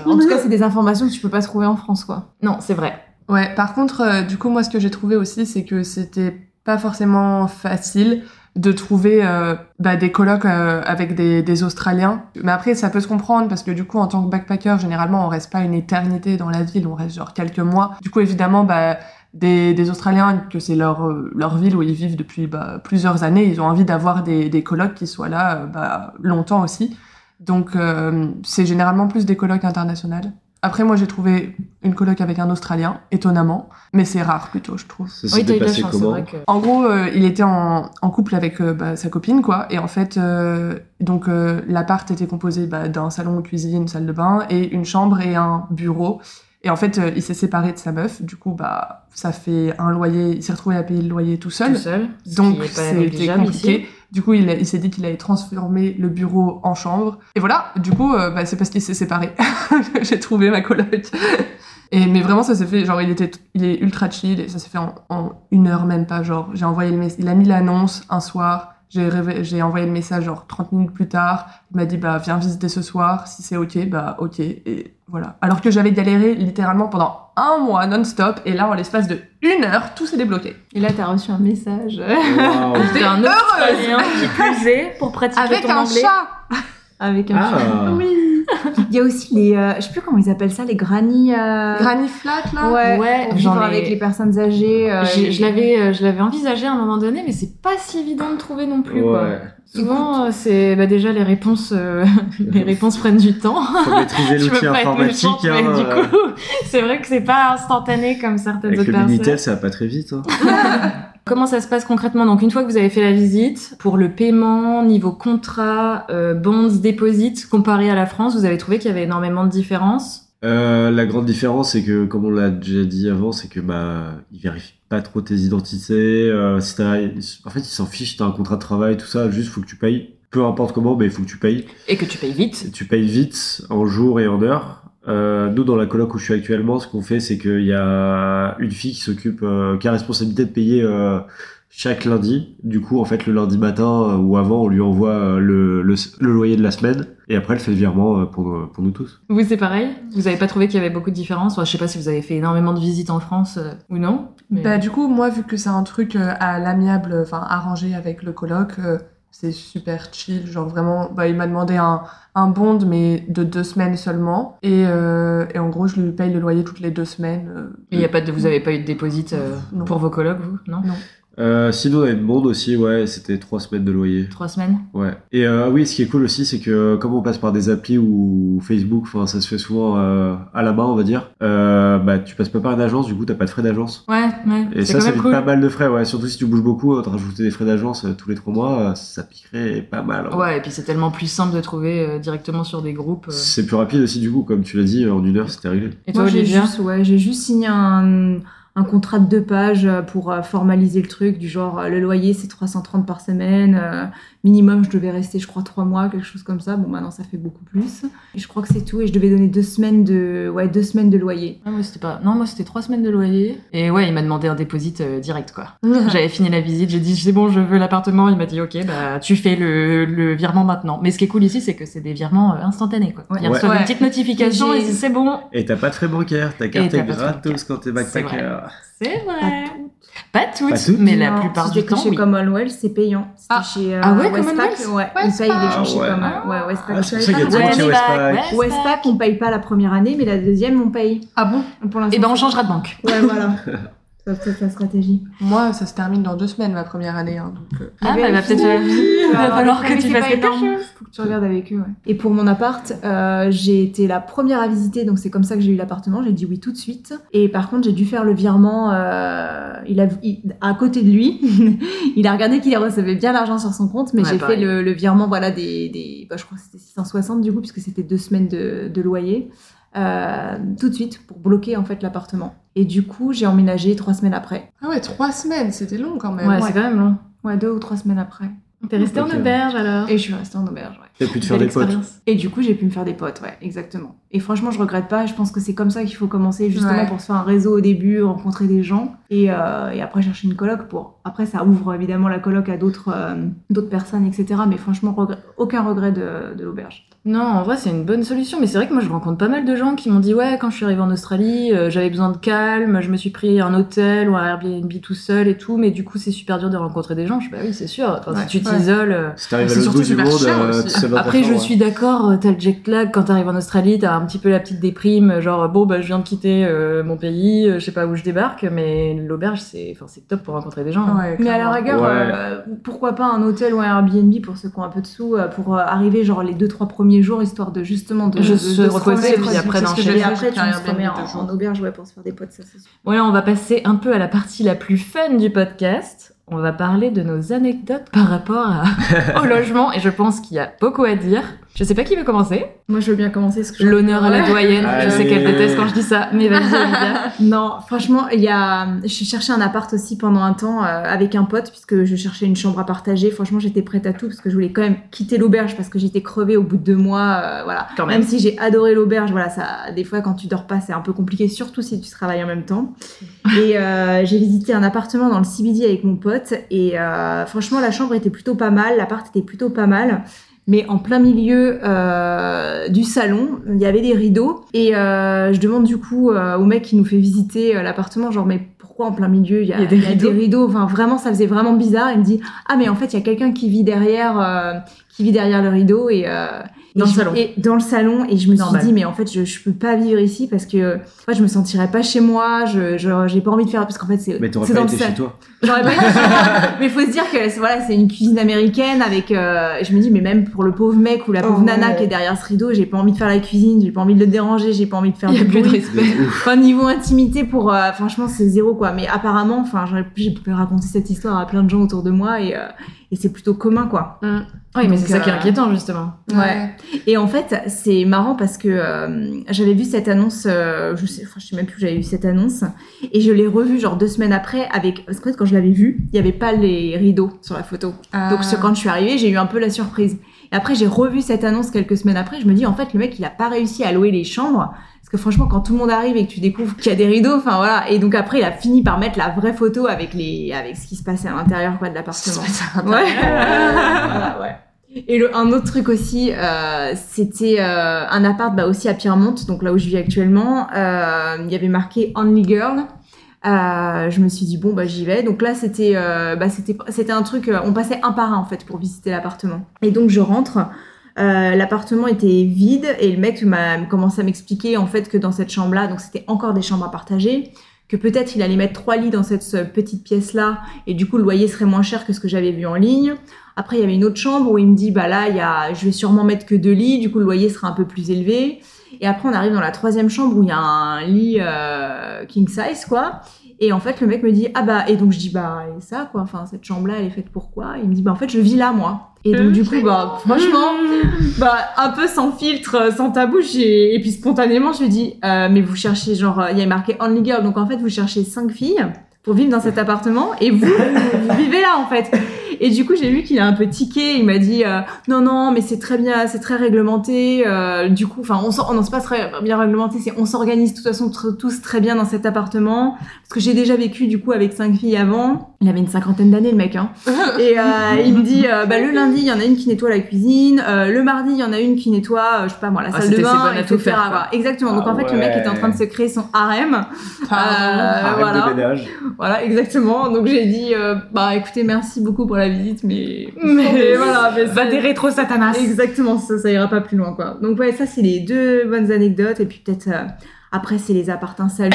[laughs] en tout cas, c'est des informations que tu peux pas trouver en France, quoi. Non, c'est vrai. Ouais, par contre, euh, du coup, moi, ce que j'ai trouvé aussi, c'est que c'était pas forcément facile de trouver euh, bah, des colocs euh, avec des, Australiens. Mais après, ça peut se comprendre parce que du coup, en tant que backpacker, généralement, on reste pas une éternité dans la ville, on reste genre quelques mois. Du coup, évidemment, bah, des, Australiens, que c'est leur, leur ville où ils vivent depuis bah, plusieurs années, ils ont envie d'avoir des, des colocs qui soient là euh, longtemps aussi. Donc, c'est généralement plus des colocs internationales. Après, moi, j'ai trouvé une coloc avec un Australien, étonnamment, mais c'est rare plutôt, je trouve. Ça Oui, s'est t'as eu de la passé chance, c'est comment vrai que. En gros, euh, il était en, en couple avec euh, bah, sa copine, quoi. Et en fait, euh, donc euh, l'appart était composé bah, d'un salon, cuisine, une salle de bain et une chambre et un bureau. Et en fait, euh, il s'est séparé de sa meuf. Du coup, bah, ça fait un loyer. Il s'est retrouvé à payer le loyer tout seul. Tout seul. Donc c'était compliqué. ici. Du coup, il, s'est dit qu'il allait transformer le bureau en chambre. Et voilà, du coup, euh, bah, c'est parce qu'il s'est séparé que [laughs] j'ai trouvé ma coloc. Et mais vraiment, ça s'est fait, genre, il était, il est ultra chill et ça s'est fait en, en une heure même pas, genre, j'ai envoyé le message, il a mis l'annonce un soir, j'ai rêvé- j'ai envoyé le message genre 30 minutes plus tard, il m'a dit bah viens visiter ce soir, si c'est ok, bah ok, et voilà. Alors que j'avais galéré littéralement pendant un mois non-stop, et là, en l'espace de une heure, tout s'est débloqué. Et là, t'as reçu un message. Waouh. [laughs] T'es un Australien qui pour pratiquer Avec ton un anglais. chat Avec un chat. Ah, Oui Il y a aussi les, euh, je sais plus comment ils appellent ça, les granny. euh, Granny flat, là Ouais, Ouais, pour j'en vivre ai- avec les personnes âgées. euh, Je l'avais, euh, je l'avais envisagé à un moment donné, mais c'est pas si évident de trouver non plus. Quoi. ouais. Souvent, euh, c'est bah, déjà les réponses, euh, [laughs] les réponses prennent du temps. Faut maîtriser [laughs] l'outil informatique. mais hein, du coup, [laughs] c'est vrai que c'est pas instantané comme certaines Avec autres le personnes. Minitel, ça va pas très vite. hein. Comment ça se passe concrètement Donc une fois que vous avez fait la visite, pour le paiement, niveau contrat, euh, bonds, deposit, comparé à la France, vous avez trouvé qu'il y avait énormément de différences Euh, la grande différence, c'est que, comme on l'a déjà dit avant, c'est que bah, ils vérifient pas trop tes identités. euh, si en fait, ils s'en fichent. T'as un contrat de travail, tout ça. Juste, faut que tu payes. Peu importe comment, mais il faut que tu payes. et que tu payes vite. Tu payes vite, en jours et en heures. Euh, nous, dans la coloc où je suis actuellement, ce qu'on fait, c'est qu'il y a une fille qui s'occupe, euh, qui a responsabilité de payer euh, chaque lundi. Du coup, en fait, le lundi matin euh, ou avant, on lui envoie euh, le, le, le loyer de la semaine. Et après, elle fait le virement euh, pour, pour nous tous. Vous, c'est pareil Vous avez pas trouvé qu'il y avait beaucoup de différences? Enfin, Je sais pas si vous avez fait énormément de visites en France euh, ou non. mais- Bah, du coup, moi, vu que c'est un truc euh, à l'amiable, enfin, arrangé avec le coloc, euh, c'est super chill. Genre, vraiment, bah, il m'a demandé un, un bond, mais de deux semaines seulement. Et, euh, et en gros, je lui paye le loyer toutes les deux semaines. euh. Mais y a pas de, vous avez pas eu de déposit euh, Non. pour vos colocs, vous? Non Euh, sinon, on a une bande aussi, ouais, c'était trois semaines de loyer. Trois semaines Ouais. Et euh, oui, ce qui est cool aussi, c'est que comme on passe par des applis ou Facebook, enfin, ça se fait souvent euh, à la main, on va dire. Euh, bah, tu passes pas par une agence, du coup, t'as pas de frais d'agence. Ouais, ouais. Et c'est ça, ça cool. pas mal de frais, ouais. Surtout si tu bouges beaucoup, euh, te rajouter des frais d'agence euh, tous les trois mois, euh, ça piquerait pas mal. hein. Ouais, et puis c'est tellement plus simple de trouver euh, directement sur des groupes. euh. C'est plus rapide aussi, du coup, comme tu l'as dit, en une heure, c'était réglé. Et toi, Moi, j'ai juste, ouais, j'ai juste signé un, un contrat de deux pages euh, pour euh, formaliser le truc, du genre euh, le loyer c'est 330 par semaine, euh, minimum je devais rester je crois trois mois, quelque chose comme ça. Bon maintenant ça fait beaucoup plus. Et je crois que c'est tout et je devais donner deux semaines de, ouais, deux semaines de loyer. Ah, moi, c'était pas. Non, moi, c'était trois semaines de loyer. Et ouais, il m'a demandé un déposit euh, direct, quoi. [laughs] J'avais fini la visite, j'ai dit c'est bon, je veux l'appartement. Il m'a dit ok, bah tu fais le, le virement maintenant. Mais ce qui est cool ici, c'est que c'est des virements euh, instantanés, quoi. Ouais. Il reçoit Ouais. une petite notification et [laughs] c'est bon. Et t'as pas de frais bancaires, ta carte t'as est gratos quand t'es backpacker. C'est Pas vrai. tout. Pas toutes, Pas toutes. mais la plupart c'était du temps. chez oui. Commonwealth, c'est payant. C'était Ah. chez euh, Ah ouais, Westpac, Commonwealth ouais, on paye les gens chez ouais. Commonwealth. Ouais, Westpac. Ah, c'est ça qu'il y a Westpac, Westpac. Westpac, on paye pas la première année, mais la deuxième, on paye. Ah bon Pour l'instant, Et ben on changera de banque. Ouais, voilà. [laughs] Ça, c'est la stratégie. Moi, ça se termine dans deux semaines, ma première année. hein, donc, euh. Ah, bah, il va Vérifie. peut-être il va falloir que tu fasses quelque chose. Faut que tu regardes avec eux. ouais. Et pour mon appart, euh, j'ai été la première à visiter, donc c'est comme ça que j'ai eu l'appartement. J'ai dit oui tout de suite. Et par contre, j'ai dû faire le virement. euh, il a, il- à côté de lui, [laughs] il a regardé qu'il recevait bien l'argent sur son compte, mais Ouais, j'ai fait le, le virement, voilà, des, des bah, je crois que c'était 660 du coup, puisque c'était deux semaines de, de loyer. Euh, tout de suite pour bloquer en fait l'appartement. Et du coup, j'ai emménagé trois semaines après. Ah ouais, trois semaines, c'était long quand même. Ouais, c'est quand même long. Ouais, deux ou trois semaines après. T'es resté Ok. en auberge alors? Et je suis restée en auberge, ouais. T'as pu te faire des potes. Et du coup, j'ai pu me faire des potes, ouais, exactement. Et franchement, je regrette pas. Je pense que c'est comme ça qu'il faut commencer, justement, Ouais. pour se faire un réseau au début, rencontrer des gens, et, euh, et après chercher une coloc. Pour après, ça ouvre évidemment la coloc à d'autres euh, d'autres personnes, etc. Mais franchement, regret- aucun regret de, de l'auberge. Non, en vrai, c'est une bonne solution. Mais c'est vrai que moi, je rencontre pas mal de gens qui m'ont dit Ouais, quand je suis arrivée en Australie, euh, j'avais besoin de calme, je me suis pris un hôtel ou un Airbnb tout seul et tout. Mais du coup, c'est super dur de rencontrer des gens. Je suis Bah oui, c'est sûr. Enfin, Ouais, si tu ouais. t'isoles. euh, Si t'arrives à l'autre bout du monde, Après, je suis d'accord, euh, t'as le jet lag quand t'arrives en Australie, t'as un petit peu la petite déprime, genre bon bah je viens de quitter euh, mon pays, euh, je sais pas où je débarque, mais l'auberge c'est, enfin c'est top pour rencontrer des gens. hein. Ouais, Mais à la rigueur, Ouais. euh, pourquoi pas un hôtel ou un Airbnb pour ceux qui ont un peu de sous, euh, pour euh, arriver genre les deux trois premiers jours, histoire de justement de, Je de- se de reposer, puis après c'est ce que d'enchaîner. après, tu remets en auberge ouais, pour se faire des potes, ça c'est sûr. Voilà, on va passer un peu à la partie la plus fun du podcast. On va parler de nos anecdotes par rapport [laughs] au logement et je pense qu'il y a beaucoup à dire. Je sais pas qui veut commencer. Moi, je veux bien commencer. Parce que je- L'honneur à la doyenne. Je sais qu'elle déteste quand je dis ça, mais vas-y Olivia. [laughs] Non, franchement, il y a. Je cherchais un appart aussi pendant un temps euh, avec un pote puisque je cherchais une chambre à partager. Franchement, j'étais prête à tout parce que je voulais quand même quitter l'auberge parce que j'étais crevée au bout de deux mois. euh, voilà. Quand même. Même si j'ai adoré l'auberge, voilà, ça. Des fois, quand tu dors pas, c'est un peu compliqué, surtout si tu travailles en même temps. [laughs] Et euh, j'ai visité un appartement dans le CBD avec mon pote et euh, franchement, la chambre était plutôt pas mal, l'appart était plutôt pas mal. Mais en plein milieu euh, du salon, il y avait des rideaux. Et euh, je demande du coup euh, au mec qui nous fait visiter euh, l'appartement, genre, mais pourquoi en plein milieu il y a, Il y a des rideaux rideaux? Enfin, vraiment, ça faisait vraiment bizarre. Il me dit, ah, mais en fait, il y a quelqu'un qui vit derrière, euh, qui vit derrière le rideau. Et, euh, Dans le je- salon. Et dans le salon. Et je me Normal. suis dit, mais en fait, je, je peux pas vivre ici parce que fait, je me sentirais pas chez moi. Je, je- j'ai pas envie de faire. Parce qu'en fait, c'est Mais t'aurais pas dans été le chez salon. toi. J'aurais pas [laughs] mais il faut se dire que c'est- voilà, c'est une cuisine américaine avec. euh, je me dis, mais même pour le pauvre mec ou la pauvre Oh, nana ouais. qui est derrière ce rideau, j'ai pas envie de faire la cuisine, j'ai pas envie de le déranger, j'ai pas envie de faire Il y a du plus de respect. Enfin, niveau intimité, pour euh, franchement, c'est zéro quoi. Mais apparemment, enfin, j'aurais- j'ai pu raconter cette histoire à plein de gens autour de moi et, euh, et c'est plutôt commun quoi. Mm. Oui, mais c'est ça qui est euh, inquiétant justement. Ouais. Et en fait, c'est marrant parce que euh, j'avais vu cette annonce, euh, je sais, enfin, je sais même plus où j'avais vu cette annonce, et je l'ai revue genre deux semaines après avec, parce qu'en fait, quand je l'avais vue, il y avait pas les rideaux sur la photo. Ah. Donc ce- quand je suis arrivée, j'ai eu un peu la surprise. Et après, j'ai revu cette annonce quelques semaines après. Je me dis, en fait, le mec, il a pas réussi à louer les chambres. Parce que franchement, quand tout le monde arrive et que tu découvres qu'il y a des rideaux, enfin voilà. Et donc après, il a fini par mettre la vraie photo avec les, avec ce qui se passait à l'intérieur quoi de l'appartement. Ouais. Voilà, [laughs] ouais. Et le, un autre truc aussi, euh, c'était euh, un appart bah, aussi à Pierremont, donc là où je vis actuellement. Euh, il y avait marqué Only Girl. Euh, je me suis dit bon bah j'y vais. Donc là c'était euh, bah, c'était un truc. euh, on passait un par un en fait pour visiter l'appartement. Et donc je rentre. L'appartement était vide et le mec m'a commencé à m'expliquer en fait que dans cette chambre là, donc c'était encore des chambres à partager, que peut-être il allait mettre trois lits dans cette petite pièce là et du coup le loyer serait moins cher que ce que j'avais vu en ligne. Après, il y avait une autre chambre où il me dit, bah là, il y a, je vais sûrement mettre que deux lits, du coup, le loyer sera un peu plus élevé. Et après, on arrive dans la troisième chambre où il y a un lit euh, king size, quoi. Et en fait, le mec me dit, ah bah, et donc je dis, bah, et ça, quoi, enfin, cette chambre-là, elle est faite pour quoi? Il me dit, bah, en fait, je vis là, moi. Et donc, du coup, bah, franchement, [laughs] bah, un peu sans filtre, sans tabou, et puis spontanément, je lui dis, euh, mais vous cherchez, genre, il y a marqué Only Girl, donc en fait, vous cherchez cinq filles pour vivre dans cet [laughs] appartement, et vous, vous vivez là, en fait. Et du coup, j'ai vu qu'il a un peu tiqué. Il m'a dit euh, non, non, mais c'est très bien, c'est très réglementé. Euh, du coup, enfin, on s'or- non, pas très bien réglementé. C'est on s'organise de toute façon tous très bien dans cet appartement. Parce que j'ai déjà vécu du coup avec cinq filles avant. Il avait une cinquantaine d'années le mec. Hein. [laughs] Et euh, il me dit euh, bah le lundi, il y en a une qui nettoie la cuisine. Euh, le mardi, il y en a une qui nettoie, euh, je sais pas moi, la Ah, salle de bain, à tout faire, voilà. Exactement. Donc Ah en fait, le mec était en train de se créer son harem. Ah, Euh, voilà. de ménage. Voilà, exactement. Donc j'ai dit, euh, bah écoutez, merci beaucoup pour la visite, mais, Mais [laughs] voilà, mais Va des rétro satanas. Exactement, ça, ça ira pas plus loin, quoi. Donc ouais, ça c'est les deux bonnes anecdotes, et puis peut-être euh, après c'est les appartements [laughs] mais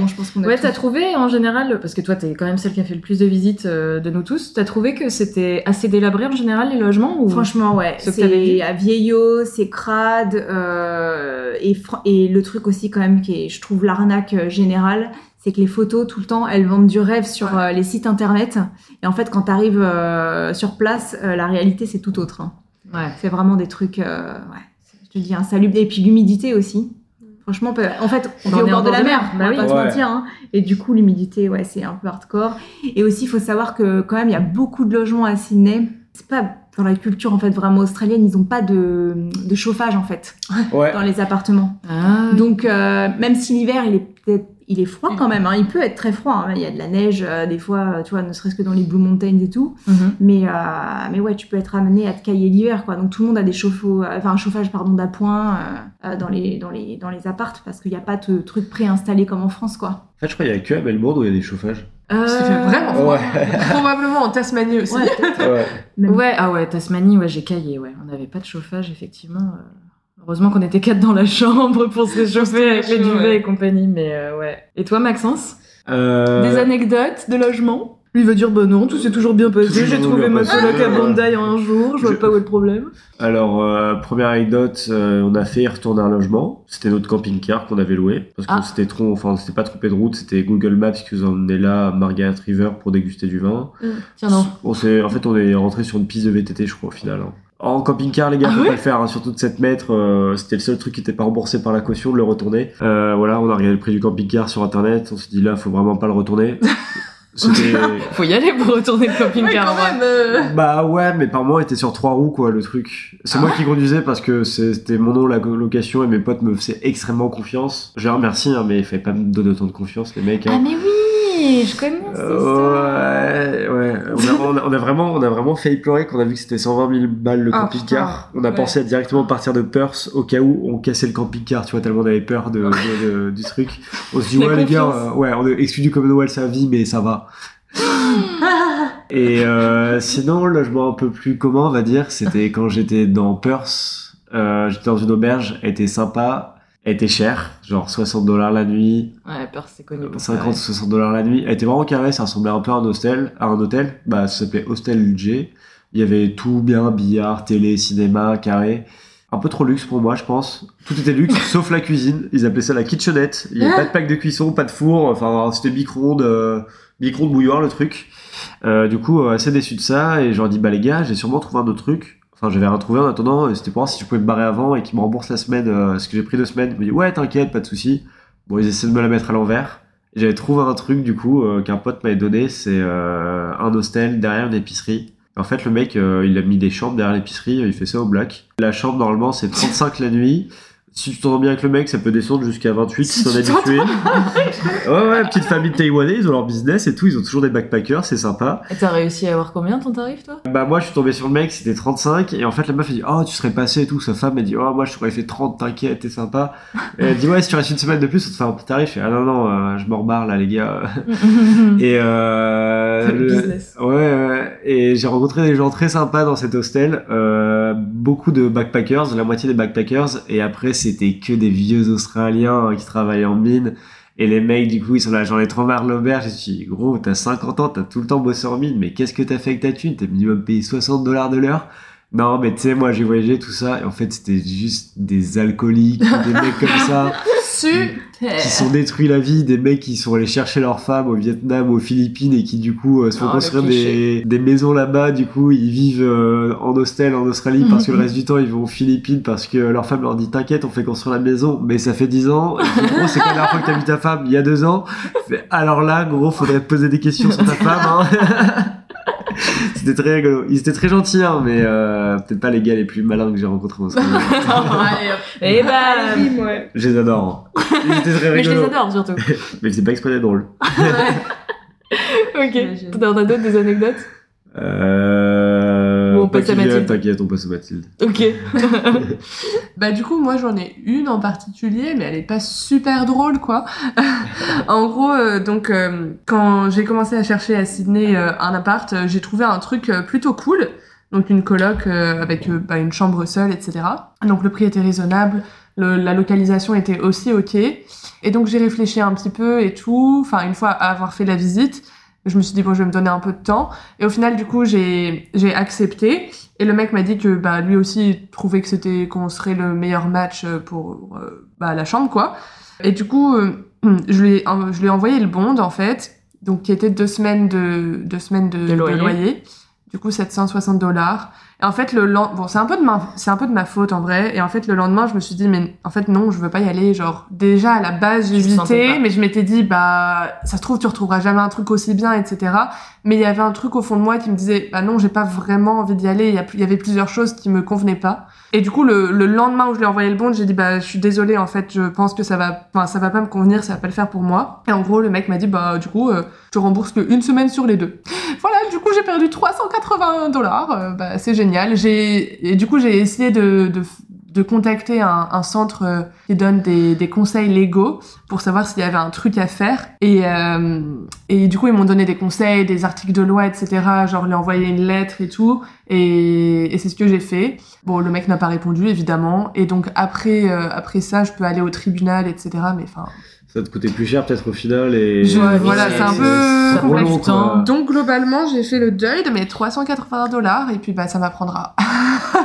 bon, je pense qu'on a Ouais, t'as trouvé en général, parce que toi t'es quand même celle qui a fait le plus de visites euh, de nous tous, t'as trouvé que c'était assez délabré en général les logements ou... Franchement, ouais. C'est à vieillot, c'est crade. euh, et, et le truc aussi, quand même, qui est, je trouve, l'arnaque euh, générale, c'est que les photos, tout le temps, elles vendent du rêve sur euh, les sites internet. Et en fait, quand t'arrives euh, sur place, euh, la réalité, c'est tout autre. hein. Ouais. C'est vraiment des trucs, ouais. Je te dis, insalubres. Et puis l'humidité aussi. Franchement, en fait, on Bah, vit on au bord de la mer, mer, on bah va oui. pas se Ouais. mentir. hein. Et du coup, l'humidité, ouais, c'est un peu hardcore. Et aussi, il faut savoir que quand même, il y a beaucoup de logements à Sydney. C'est pas dans la culture en fait vraiment australienne, ils ont pas de, de chauffage en fait Ouais. dans les appartements. Ah, Donc euh, même si l'hiver il est peut-être il est froid quand même, hein, il peut être très froid. hein. Il y a de la neige euh, des fois, euh, tu vois, ne serait-ce que dans les Blue Mountains et tout. mhm. Mais, euh, mais ouais, tu peux être amené à te cailler l'hiver, quoi. Donc tout le monde a des chauffe-eau, enfin un chauffage pardon d'appoint euh, dans les dans les dans les appartes parce qu'il n'y a pas de truc préinstallé comme en France, quoi. En fait, je crois qu'il y a que à Melbourne où il y a des chauffages. Fait vraiment froid. Ouais. [laughs] Probablement en Tasmanie aussi. Ouais, ah ouais, Tasmanie, ouais, j'ai caillé, ouais. On n'avait pas de chauffage, effectivement. Heureusement qu'on était quatre dans la chambre pour se réchauffer avec les duvets ouais. et compagnie, mais euh, ouais. Et toi, Maxence? Euh, Des anecdotes de logement? Lui va dire, bah non, tout s'est toujours bien passé, j'ai trouvé ma passé, coloc à. Bondi en un jour, je vois Je- pas où est le problème. Alors, euh, première anecdote, euh, on a fait y retourner un logement. C'était notre camping-car qu'on avait loué. Parce que Ah. c'était trop, enfin, on s'était pas trompé de route. C'était Google Maps qui nous emmenait là, à Margaret River, pour déguster du vin. Tiens, non. On en fait, on est rentré sur une piste de VTT, je crois, au final. hein. En camping-car, les gars, Ah faut ouais pas le faire, hein, surtout de 7 mètres. euh, c'était le seul truc qui était pas remboursé par la caution de le retourner. Euh, voilà, on a regardé le prix du camping-car sur internet. On s'est dit là, faut vraiment pas le retourner. [laughs] C'était. [laughs] Faut y aller pour retourner le camping-car en quand vrai. même. euh, Bah ouais, mais par il était sur trois roues, quoi, le truc. C'est moi qui conduisais parce que c'était mon nom, la location, et mes potes me faisaient extrêmement confiance. Je les remercie, hein, mais il fallait pas me donner autant de confiance, les mecs. Ah, hein. mais oui, je connais cette Euh, histoire. ouais, ouais. On a, on vraiment, on a vraiment failli pleurer quand on a vu que c'était 120 000 balles le Ah, camping-car. On a Ouais. pensé à directement partir de Perth au cas où on cassait le camping-car, tu vois, tellement on avait peur de, de- de- du truc. On se dit, ouais, les gars, euh, ouais, on est exclu du Commonwealth à vie, mais ça va. Et euh, sinon, le logement un peu plus commun, on va dire, c'était quand j'étais dans Perth. Euh, j'étais dans une auberge, elle était sympa, était chère, genre 60 dollars la nuit, Ouais, peur, c'est connu. pour ça, 50 ouais. 60 dollars la nuit. Elle était vraiment carrée, ça ressemblait un peu à un hostel, à un hôtel. Bah, ça s'appelait Hostel J. Il y avait tout bien, billard, télé, cinéma, carré. Un peu trop luxe pour moi, je pense. Tout était luxe, [laughs] sauf la cuisine. Ils appelaient ça la kitchenette. Il y avait pas de pack de cuisson, pas de four. Enfin, c'était micro-ondes, euh, micro-ondes bouilloire, le truc. Euh, du coup, euh, assez déçu de ça. Et je leur dis, bah les gars, j'ai sûrement trouvé un autre truc. Enfin, j'avais rien trouvé en attendant. C'était pour voir si je pouvais me barrer avant et qu'ils me remboursent la semaine. euh, parce que j'ai pris deux semaines. Ils me disent, ouais, t'inquiète, pas de souci. Bon, ils essaient de me la mettre à l'envers. J'avais trouvé un truc, du coup, euh, qu'un pote m'avait donné. C'est euh, un hostel derrière une épicerie. En fait, le mec, il a mis des chambres derrière l'épicerie. Il fait ça au black. La chambre, normalement, c'est 35 la nuit. Si tu t'entends bien avec le mec, ça peut descendre jusqu'à 28 Si si t'en tu es habitué. ouais, ouais, petite famille taïwanais, ils ont leur business et tout, ils ont toujours des backpackers, c'est sympa. Et t'as réussi à avoir combien ton tarif, toi? Bah, moi, je suis tombé sur le mec, c'était 35, et en fait, la meuf, elle dit, oh, tu serais passé et tout. Sa femme, elle dit, oh, moi, je t'aurais fait 30, t'inquiète, t'es sympa. Et elle dit, ouais, si tu restes une semaine de plus, on te fait un petit tarif. Je fais, ah non, non, euh, je me rebarre là, les gars. [laughs] Et euh, le le- business. Ouais, ouais. Et j'ai rencontré des gens très sympas dans cet hostel. Euh, beaucoup de backpackers, la moitié des backpackers. Et après, c'était que des vieux Australiens hein, qui travaillaient en mine. Et les mecs, du coup, ils sont là, j'en ai trop marre l'auberge. Je suis gros, t'as 50 ans, t'as tout le temps bossé en mine, mais qu'est-ce que t'as fait avec ta thune? T'as minimum payé 60 dollars de l'heure? Non, mais tu sais, moi, j'ai voyagé, tout ça. Et en fait, c'était juste des alcooliques, des mecs comme ça [laughs] Super. qui sont détruits la vie, des mecs qui sont allés chercher leurs femmes au Vietnam, aux Philippines et qui du coup euh, se font Oh, construire des, des maisons là-bas. Du coup, ils vivent euh, en hostel en Australie parce que le [laughs] reste du temps ils vont aux Philippines parce que leur femme leur dit t'inquiète, on fait construire la maison, mais ça fait 10 ans. Et puis, gros, c'est quand la dernière fois que t'as vu ta femme? Il y a deux ans. Alors là, gros, faudrait te poser des questions sur ta femme. hein. [laughs] C'était très rigolo. Ils étaient très gentils, hein, mais euh, peut-être pas les gars les plus malins que j'ai rencontrés hop. Et bah. Bim, ouais. je les adore. hein. Ils étaient très [laughs] Mais je les rigolos. adore surtout. [laughs] Mais ils faisaient pas exprès d'être drôles. [laughs] ok. T'en as d'autres des anecdotes? Euh... On passe pas à Mathilde. T'inquiète, on passe à Mathilde. Ok. [laughs] Bah du coup moi j'en ai une en particulier mais elle est pas super drôle quoi. [laughs] en gros euh, donc euh, quand j'ai commencé à chercher à Sydney euh, un appart j'ai trouvé un truc plutôt cool donc une coloc avec bah, une chambre seule etc. Donc le prix était raisonnable, le- la localisation était aussi ok et donc j'ai réfléchi un petit peu et tout. Enfin une fois avoir fait la visite je me suis dit bon je vais me donner un peu de temps et au final du coup j'ai j'ai accepté et le mec m'a dit que bah lui aussi il trouvait que c'était qu'on serait le meilleur match euh, pour euh, bah, la chambre quoi. Et du coup euh, [clears throat] je lui ai, je lui ai envoyé le bond en fait, donc qui était deux semaines de deux semaines de, De loyer. Du coup 760 dollars. Et en fait, le lendemain, bon, c'est un peu de ma, c'est un peu de ma faute en vrai. Et en fait, le lendemain, je me suis dit, mais en fait, non, je veux pas y aller. Genre, déjà, à la base, pas. mais je m'étais dit, bah, ça se trouve, tu retrouveras jamais un truc aussi bien, etc. Mais il y avait un truc au fond de moi qui me disait, bah non, j'ai pas vraiment envie d'y aller. Il y, a plus- il y avait plusieurs choses qui me convenaient pas. Et du coup, le, le lendemain où je lui ai envoyé le bon, j'ai dit, bah, je suis désolée, en fait, je pense que ça va, enfin, ça va pas me convenir, ça va pas le faire pour moi. Et en gros, le mec m'a dit, bah, du coup, euh, je rembourse que une semaine sur les deux. [laughs] Voilà, du coup, j'ai perdu 380 dollars. Euh, bah, c'est génial. Du coup, j'ai essayé de, contacter un, centre euh, qui donne des, conseils légaux pour savoir s'il y avait un truc à faire. Et, euh, du coup, ils m'ont donné des conseils, des articles de loi, etc. Genre, lui envoyer une lettre et tout. Et, et c'est ce que j'ai fait. Bon, le mec n'a pas répondu, évidemment. Et donc, après, euh, après ça, je peux aller au tribunal, etc. Mais enfin, Ça te coûtait plus cher peut-être au final et. Je- Ouais, voilà, c'est un peu quoi. Donc globalement, j'ai fait le deuil de mes 380 dollars et puis bah ça m'apprendra. [laughs]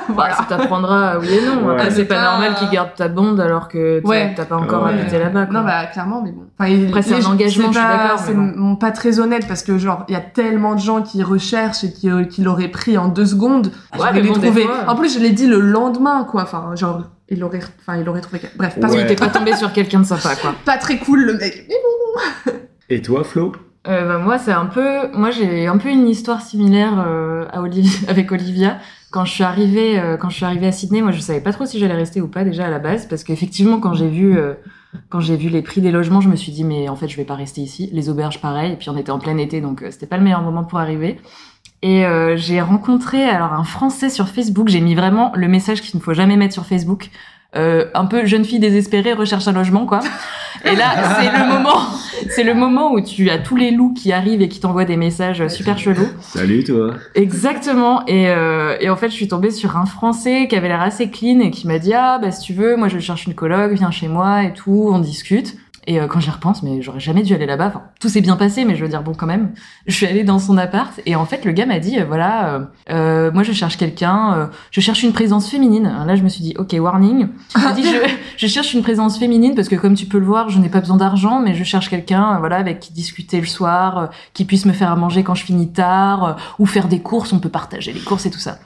Voilà. Ça t'apprendra, oui et non. Ouais. Après, c'est pas Ah. normal qu'ils gardent ta bande alors que t'as- Ouais. t'as pas encore Ouais. habité là-bas. Non bah clairement, mais bon. Enfin, Après, c'est un engagement, c'est je suis pas- d'accord, C'est mon- pas très honnête parce que genre il y a tellement de gens qui recherchent et qui, euh, qui l'auraient pris en deux secondes. Ouais, J'aurais mais les bon, fois- En plus, je l'ai dit le lendemain quoi. Enfin genre il aurait, enfin il aurait trouvé. Bref, pas, Ouais. Oui, t'es pas tombé sur quelqu'un de sympa, quoi. pas très cool le mec. Mais bon. Et toi, Flo? Euh, bah, moi, c'est un peu, moi, j'ai un peu une histoire similaire euh, à Olivia, [laughs] avec Olivia. Quand je suis arrivée, euh, quand je suis arrivée à Sydney, moi, je savais pas trop si j'allais rester ou pas déjà à la base, parce qu'effectivement, quand j'ai vu, euh, quand j'ai vu les prix des logements, je me suis dit, mais en fait, je vais pas rester ici. Les auberges, pareil. Et puis, on était en plein été, donc euh, c'était pas le meilleur moment pour arriver. Et euh, j'ai rencontré alors un Français sur Facebook. J'ai mis vraiment le message qu'il ne faut jamais mettre sur Facebook. Euh, un peu jeune fille désespérée recherche un logement, quoi. Et là, c'est le moment, c'est le moment où tu as tous les loups qui arrivent et qui t'envoient des messages super chelous. Salut toi. Exactement. Et, euh, et en fait, je suis tombée sur un Français qui avait l'air assez clean et qui m'a dit ah bah si tu veux, moi je cherche une coloc, viens chez moi et tout, on discute. Et euh, quand j'y repense, mais j'aurais jamais dû aller là-bas. Enfin, tout s'est bien passé, mais je veux dire bon quand même. [laughs] Je suis allée dans son appart et en fait le gars m'a dit euh, voilà, euh, euh, moi je cherche quelqu'un, euh, je cherche une présence féminine. Alors là je me suis dit ok warning. M'a dit je, [laughs] je cherche une présence féminine parce que comme tu peux le voir, je n'ai pas besoin d'argent, mais je cherche quelqu'un voilà avec qui discuter le soir, euh, qui puisse me faire à manger quand je finis tard euh, ou faire des courses, on peut partager les courses et tout ça.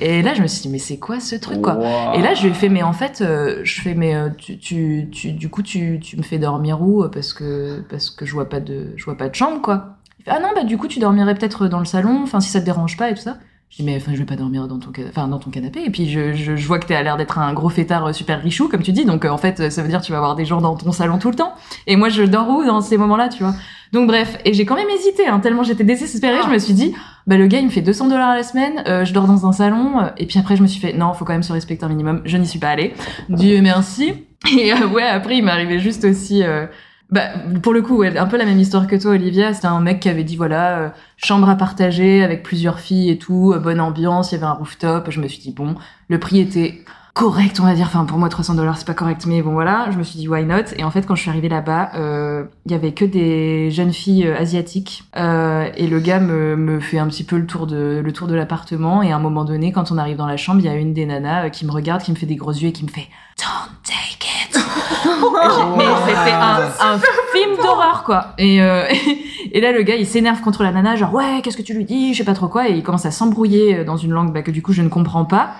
Et là je me suis dit mais c'est quoi ce truc quoi? Wow. et là, je lui ai fait, mais en fait, euh, je fais, mais euh, tu, tu, tu, du coup, tu, tu me fais dormir où? Parce que, parce que je vois pas de, je vois pas de chambre, quoi. Il fait, ah non, bah du coup, tu dormirais peut-être dans le salon, enfin, si ça te dérange pas et tout ça. Je dis, mais enfin, je vais pas dormir dans ton, enfin, dans ton canapé. Et puis, je, je, je vois que t'as l'air d'être un gros fêtard euh, super richou, comme tu dis. Donc, euh, en fait, ça veut dire que tu vas avoir des gens dans ton salon tout le temps. Et moi, je dors où dans ces moments-là, tu vois? Donc, bref. Et j'ai quand même hésité, hein, tellement j'étais désespérée. Je me suis dit, bah le gars il me fait 200 dollars à la semaine, euh, je dors dans un salon, euh, et puis après je me suis fait non, faut quand même se respecter un minimum, je n'y suis pas allée. Dieu merci. [laughs] Et euh, ouais, après il m'est arrivé juste aussi, euh, bah pour le coup ouais, un peu la même histoire que toi Olivia, c'était un mec qui avait dit voilà euh, chambre à partager avec plusieurs filles et tout, euh, bonne ambiance, il y avait un rooftop. Je me suis dit bon, le prix était correct, on va dire. Enfin, pour moi, 300 dollars, c'est pas correct, mais bon, voilà. Je me suis dit, why not? Et en fait, quand je suis arrivée là-bas, euh, il y avait que des jeunes filles euh, asiatiques. Euh, et le gars me, me fait un petit peu le tour de, le tour de l'appartement. Et à un moment donné, quand on arrive dans la chambre, il y a une des nanas euh, qui me regarde, qui me fait des gros yeux et qui me fait, don't take it. [laughs] Mais c'était un, un film d'horreur, quoi. Et, euh, [laughs] et là, le gars, il s'énerve contre la nana, genre, ouais, qu'est-ce que tu lui dis? Je sais pas trop quoi. Et il commence à s'embrouiller dans une langue bah, que du coup, je ne comprends pas.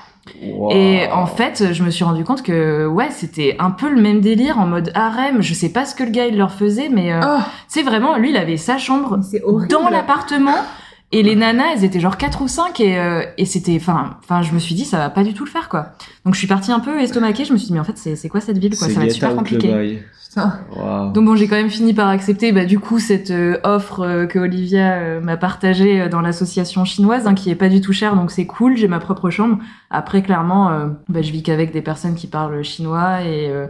Wow. Et en fait, je me suis rendu compte que ouais, c'était un peu le même délire en mode harem. Je sais pas ce que le gars il leur faisait, mais euh, Oh, c'est vraiment lui, il avait sa chambre C'est dans l'appartement et les nanas, elles étaient genre 4 ou 5 et, euh, et c'était enfin enfin je me suis dit ça va pas du tout le faire quoi. Donc je suis partie un peu estomaquée, je me suis dit mais en fait c'est c'est quoi cette ville quoi, ça va être super compliqué. Wow. Donc bon, j'ai quand même fini par accepter bah, du coup cette euh, offre euh, que Olivia euh, m'a partagée dans l'association chinoise, hein, qui est pas du tout chère, donc c'est cool. J'ai ma propre chambre. Après, clairement, bah, je vis qu'avec des personnes qui parlent chinois et euh,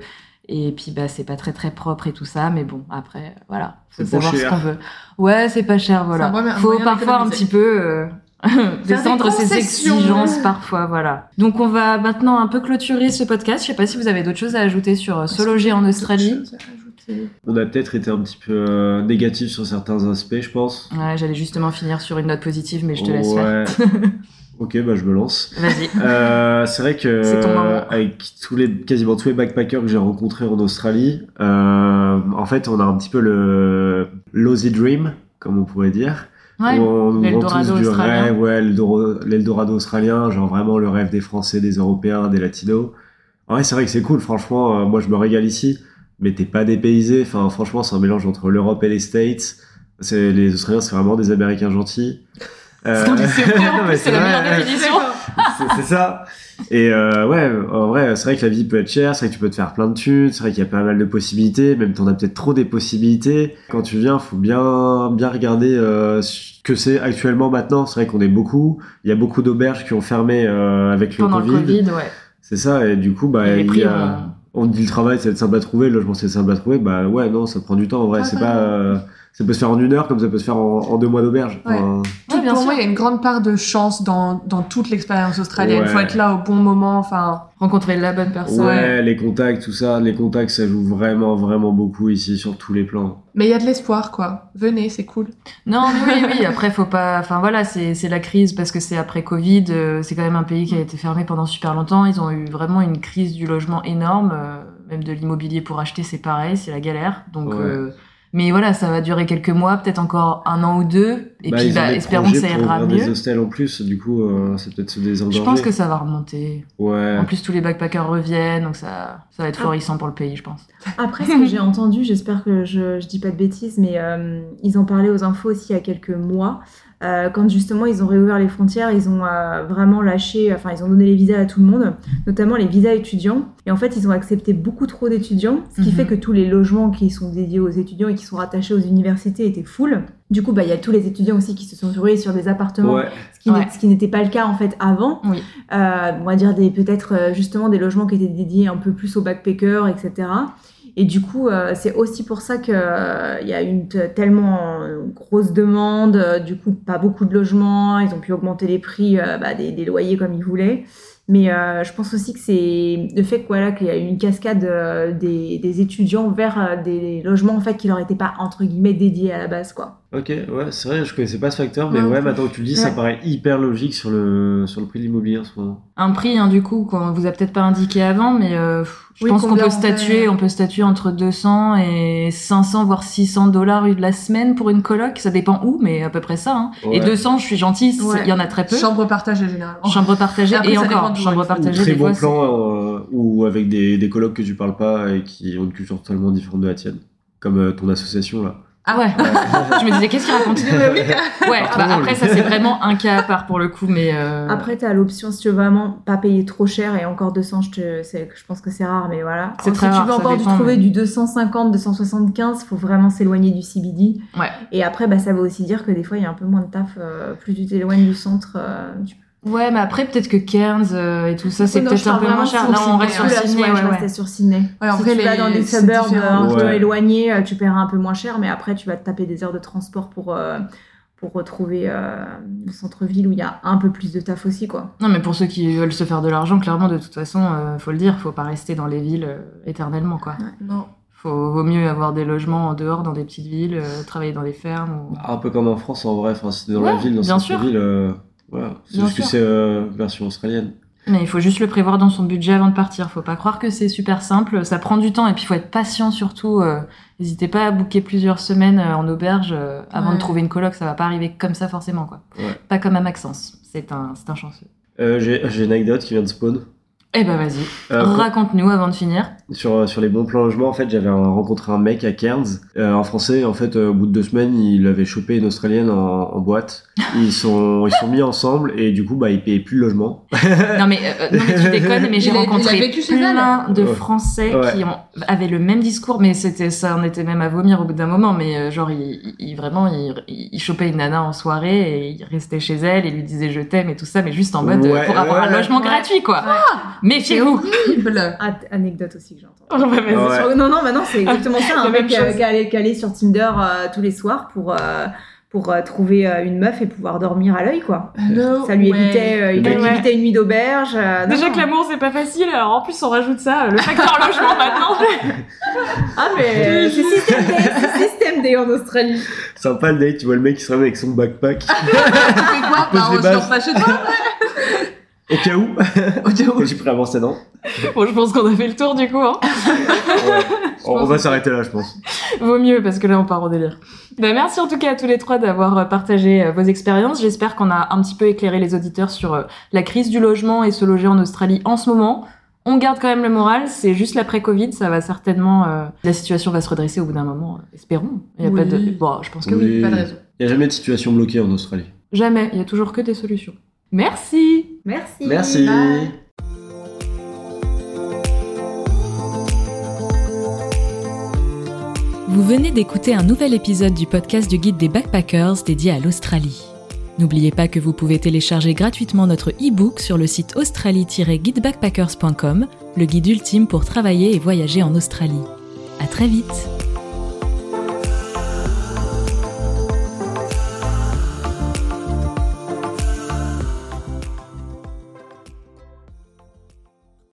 et puis bah c'est pas très très propre et tout ça, mais bon après voilà, faut savoir ce qu'on veut. Ouais, c'est pas cher, voilà. Moyen- Faut parfois un petit peu. euh, [laughs] descendre ses exigences parfois, voilà. Donc on va maintenant un peu clôturer ce podcast. Je sais pas si vous avez d'autres choses à ajouter sur euh, se loger en Australie? On a peut-être été un petit peu euh, négatif sur certains aspects, je pense. Ouais, j'allais justement finir sur une note positive, mais je te laisse faire. [laughs] ouais. ok, bah je me lance. Vas-y. Euh, c'est vrai que euh, avec tous les quasiment tous les backpackers que j'ai rencontrés en Australie, euh, en fait, on a un petit peu le l'Aussie Dream, comme on pourrait dire. Ouais, on nous vend tous du australien. rêve, ouais, l'Eldorado australien, genre vraiment le rêve des Français, des Européens, des Latinos. Vrai, c'est vrai que c'est cool, franchement, euh, moi je me régale ici, mais t'es pas dépaysé, enfin franchement, c'est un mélange entre l'Europe et les States. Les Australiens, c'est vraiment des Américains gentils. Euh, c'est [laughs] la meilleure définition. ça. Et euh, ouais, en vrai, c'est vrai que la vie peut être chère, c'est vrai que tu peux te faire plein de thunes, c'est vrai qu'il y a pas mal de possibilités, même t'en as peut-être trop des possibilités. Quand tu viens, faut bien bien regarder euh, ce que c'est actuellement maintenant. C'est vrai qu'on est beaucoup. Il y a beaucoup d'auberges qui ont fermé euh, avec le Pendant le Covid, ouais. C'est ça, et du coup, bah, il y a- ont- on dit le travail, c'est simple à trouver, le logement, c'est simple à trouver. Bah ouais, non, ça prend du temps en vrai. Ah, c'est pas. Ça peut se faire en une heure comme ça peut se faire en, en deux mois d'auberge. Ouais. Enfin, Ouais, bien pour sûr. moi, il y a une grande part de chance dans, dans toute l'expérience australienne. Il faut être là au bon moment. Enfin, Rencontrer la bonne personne. ouais, les contacts, tout ça, les contacts, ça joue vraiment, vraiment beaucoup ici sur tous les plans. mais il y a de l'espoir, quoi. Venez, c'est cool. Non, mais oui, oui. [laughs] Après, faut pas. Enfin voilà, c'est c'est la crise parce que c'est après Covid. euh, C'est quand même un pays qui a été fermé pendant super longtemps. Ils ont eu vraiment une crise du logement énorme. euh, Même de l'immobilier pour acheter, c'est pareil, c'est la galère. Donc, Ouais. euh, mais voilà, ça va durer quelques mois, peut-être encore un an ou deux. Et Bah, puis, bah, espérons que ça ira ouvrir des mieux. hostels en plus, du coup, euh, c'est peut-être se désengorger. Je pense que ça va remonter. Ouais. En plus, tous les backpackers reviennent, donc ça, ça va être florissant pour le pays, je pense. Après, ce que j'ai entendu, j'espère que je, je dis pas de bêtises, mais euh, ils en parlaient aux infos aussi il y a quelques mois. Euh, quand justement ils ont réouvert les frontières, ils ont euh, vraiment lâché, enfin ils ont donné les visas à tout le monde, notamment les visas étudiants. Et en fait, ils ont accepté beaucoup trop d'étudiants, ce qui Mhm. fait que tous les logements qui sont dédiés aux étudiants et qui sont rattachés aux universités étaient full. Du coup, bah, il y a tous les étudiants aussi qui se sont rués sur des appartements Ouais. ce qui Ouais. n'était pas le cas en fait avant. Oui. Euh, on va dire des peut-être euh, justement des logements qui étaient dédiés un peu plus aux backpackers, etc. Et du coup, euh, c'est aussi pour ça qu'il y a une tellement euh, grosse demande, euh, du coup pas beaucoup de logements, ils ont pu augmenter les prix euh, bah, des, loyers comme ils voulaient. Mais euh, je pense aussi que c'est le fait que, voilà, qu'il y a eu une cascade euh, des, étudiants vers euh, des logements en fait qui leur étaient pas entre guillemets dédiés à la base quoi. Ok, ouais, c'est vrai, je connaissais pas ce facteur, mais Ouais, ouais, en maintenant que tu le dis, ça paraît hyper logique sur le, sur le prix de l'immobilier en ce moment. Un prix, hein, du coup, qu'on vous a peut-être pas indiqué avant, mais euh, je Oui, pense qu'on peut statuer, on peut statuer entre 200 et 500 voire 600 dollars de la semaine pour une coloc. Ça dépend où, mais à peu près ça. Hein. Et Ouais. 200, je suis gentille, il Ouais. y en a très peu. Chambre partagée généralement. Chambre partagée Après, et ça dépend encore chambre. Ou partagée très des bon fois. plan, euh, ou avec des, des colocs que tu parles pas et qui ont une culture totalement différente de la tienne. Comme euh, ton association là. Ah ouais. [laughs] je me disais qu'est-ce qu'il raconte [laughs] Ouais. Ah, bah, après ça c'est vraiment un cas à part pour le coup, mais euh, Après, tu as l'option si tu veux vraiment pas payer trop cher et encore 200, je, te, je pense que c'est rare, mais voilà. C'est si très tu rare, veux encore du trouver mais- du 250, 275, faut vraiment s'éloigner du CBD. Ouais. Et après, bah, ça veut aussi dire que des fois, il y a un peu moins de taf. euh, plus tu t'éloignes du centre, euh, tu ouais, mais après peut-être que Cairns euh, et tout ça c'est peut-être un peu moins cher. Là on Sydney, reste sur Sydney, ouais, ouais, ouais. sur Sydney. Ouais, en si vrai, tu vas les- dans des c'est suburbs un peu éloignés, euh, tu paieras un peu moins cher, mais après, tu vas te taper des heures de transport pour, euh, pour retrouver euh, le centre-ville où il y a un peu plus de taf aussi, quoi. Non, mais pour ceux qui veulent se faire de l'argent, clairement, de toute façon, euh, faut le dire, faut pas rester dans les villes euh, éternellement, quoi. Non. Faut, vaut mieux avoir des logements en dehors, dans des petites villes, euh, travailler dans des fermes. Ou... Un peu comme en France en vrai, enfin, si t'es dans la ville, dans cette ville, euh, voilà. C'est Bien juste que sûr. c'est euh, version australienne. Mais il faut juste le prévoir dans son budget avant de partir. Faut pas croire que c'est super simple. Ça prend du temps et puis il faut être patient surtout. euh, N'hésitez pas à booker plusieurs semaines euh, en auberge euh, avant Ouais. de trouver une coloc. Ça va pas arriver comme ça forcément, quoi. Ouais. Pas comme à Maxence. C'est un, c'est un chanceux. Euh, J'ai j'ai une anecdote qui vient de spawn. Eh ben vas-y, Euh, raconte-nous avant de finir. sur, sur les bons plans logement, en fait, j'avais rencontré un mec à Cairns. Euh, en français, en fait, euh, au bout de deux semaines, il avait chopé une Australienne en, en boîte. Ils sont, [laughs] ils sont mis ensemble et du coup, bah, ils payaient plus le logement. Non mais, euh, non mais tu [laughs] déconnes, mais j'ai rencontré plein de. Français Ouais. qui ont, avaient le même discours, mais c'était ça en était même à vomir au bout d'un moment. Mais euh, genre, il, il- vraiment, il, il, chopait une nana en soirée et il restait chez elle et lui disait je t'aime et tout ça, mais juste en mode euh, Ouais, pour avoir ouais, un logement ouais. gratuit quoi. Méfiez-vous. horrible. Ah, anecdote aussi que j'ai entendue. Oh, bah, vas-y. Ouais. Sur- Non, non, maintenant c'est [laughs] exactement ça. Un mec qui allait, allait sur Tinder euh, tous les soirs pour, euh, pour euh, trouver euh, une meuf et pouvoir dormir à l'œil, quoi. No Ça lui évitait, euh, il Ouais. lui évitait une nuit d'auberge. euh, Déjà que l'amour c'est pas facile, alors en plus on rajoute ça, le facteur [laughs] logement maintenant. Ah, mais [laughs] c'est système D, c'est système D en Australie. Sympa le date, tu vois le mec qui se ramène avec son backpack. Tu fais quoi Bah, on se dort pas chez toi Au cas où, [laughs] Au cas où. j'ai pris un non. Bon, je pense qu'on a fait le tour du coup. Hein. On, on va s'arrêter là, je pense. Vaut mieux parce que là on part au délire. Bah, merci en tout cas à tous les trois d'avoir euh, partagé euh, vos expériences. J'espère qu'on a un petit peu éclairé les auditeurs sur euh, la crise du logement et se loger en Australie en ce moment. On garde quand même le moral, c'est juste l'après-Covid, ça va certainement... euh, la situation va se redresser au bout d'un moment, espérons. Il y a Oui. pas de... Bon, je pense que oui. Oui. Pas de raison. Il n'y a jamais de situation bloquée en Australie. Jamais, il y a toujours que des solutions. Merci Merci. Merci. Bye. Vous venez d'écouter un nouvel épisode du podcast du guide des backpackers dédié à l'Australie. N'oubliez pas que vous pouvez télécharger gratuitement notre e-book sur le site australie-guidebackpackers.com, le guide ultime pour travailler et voyager en Australie. À très vite!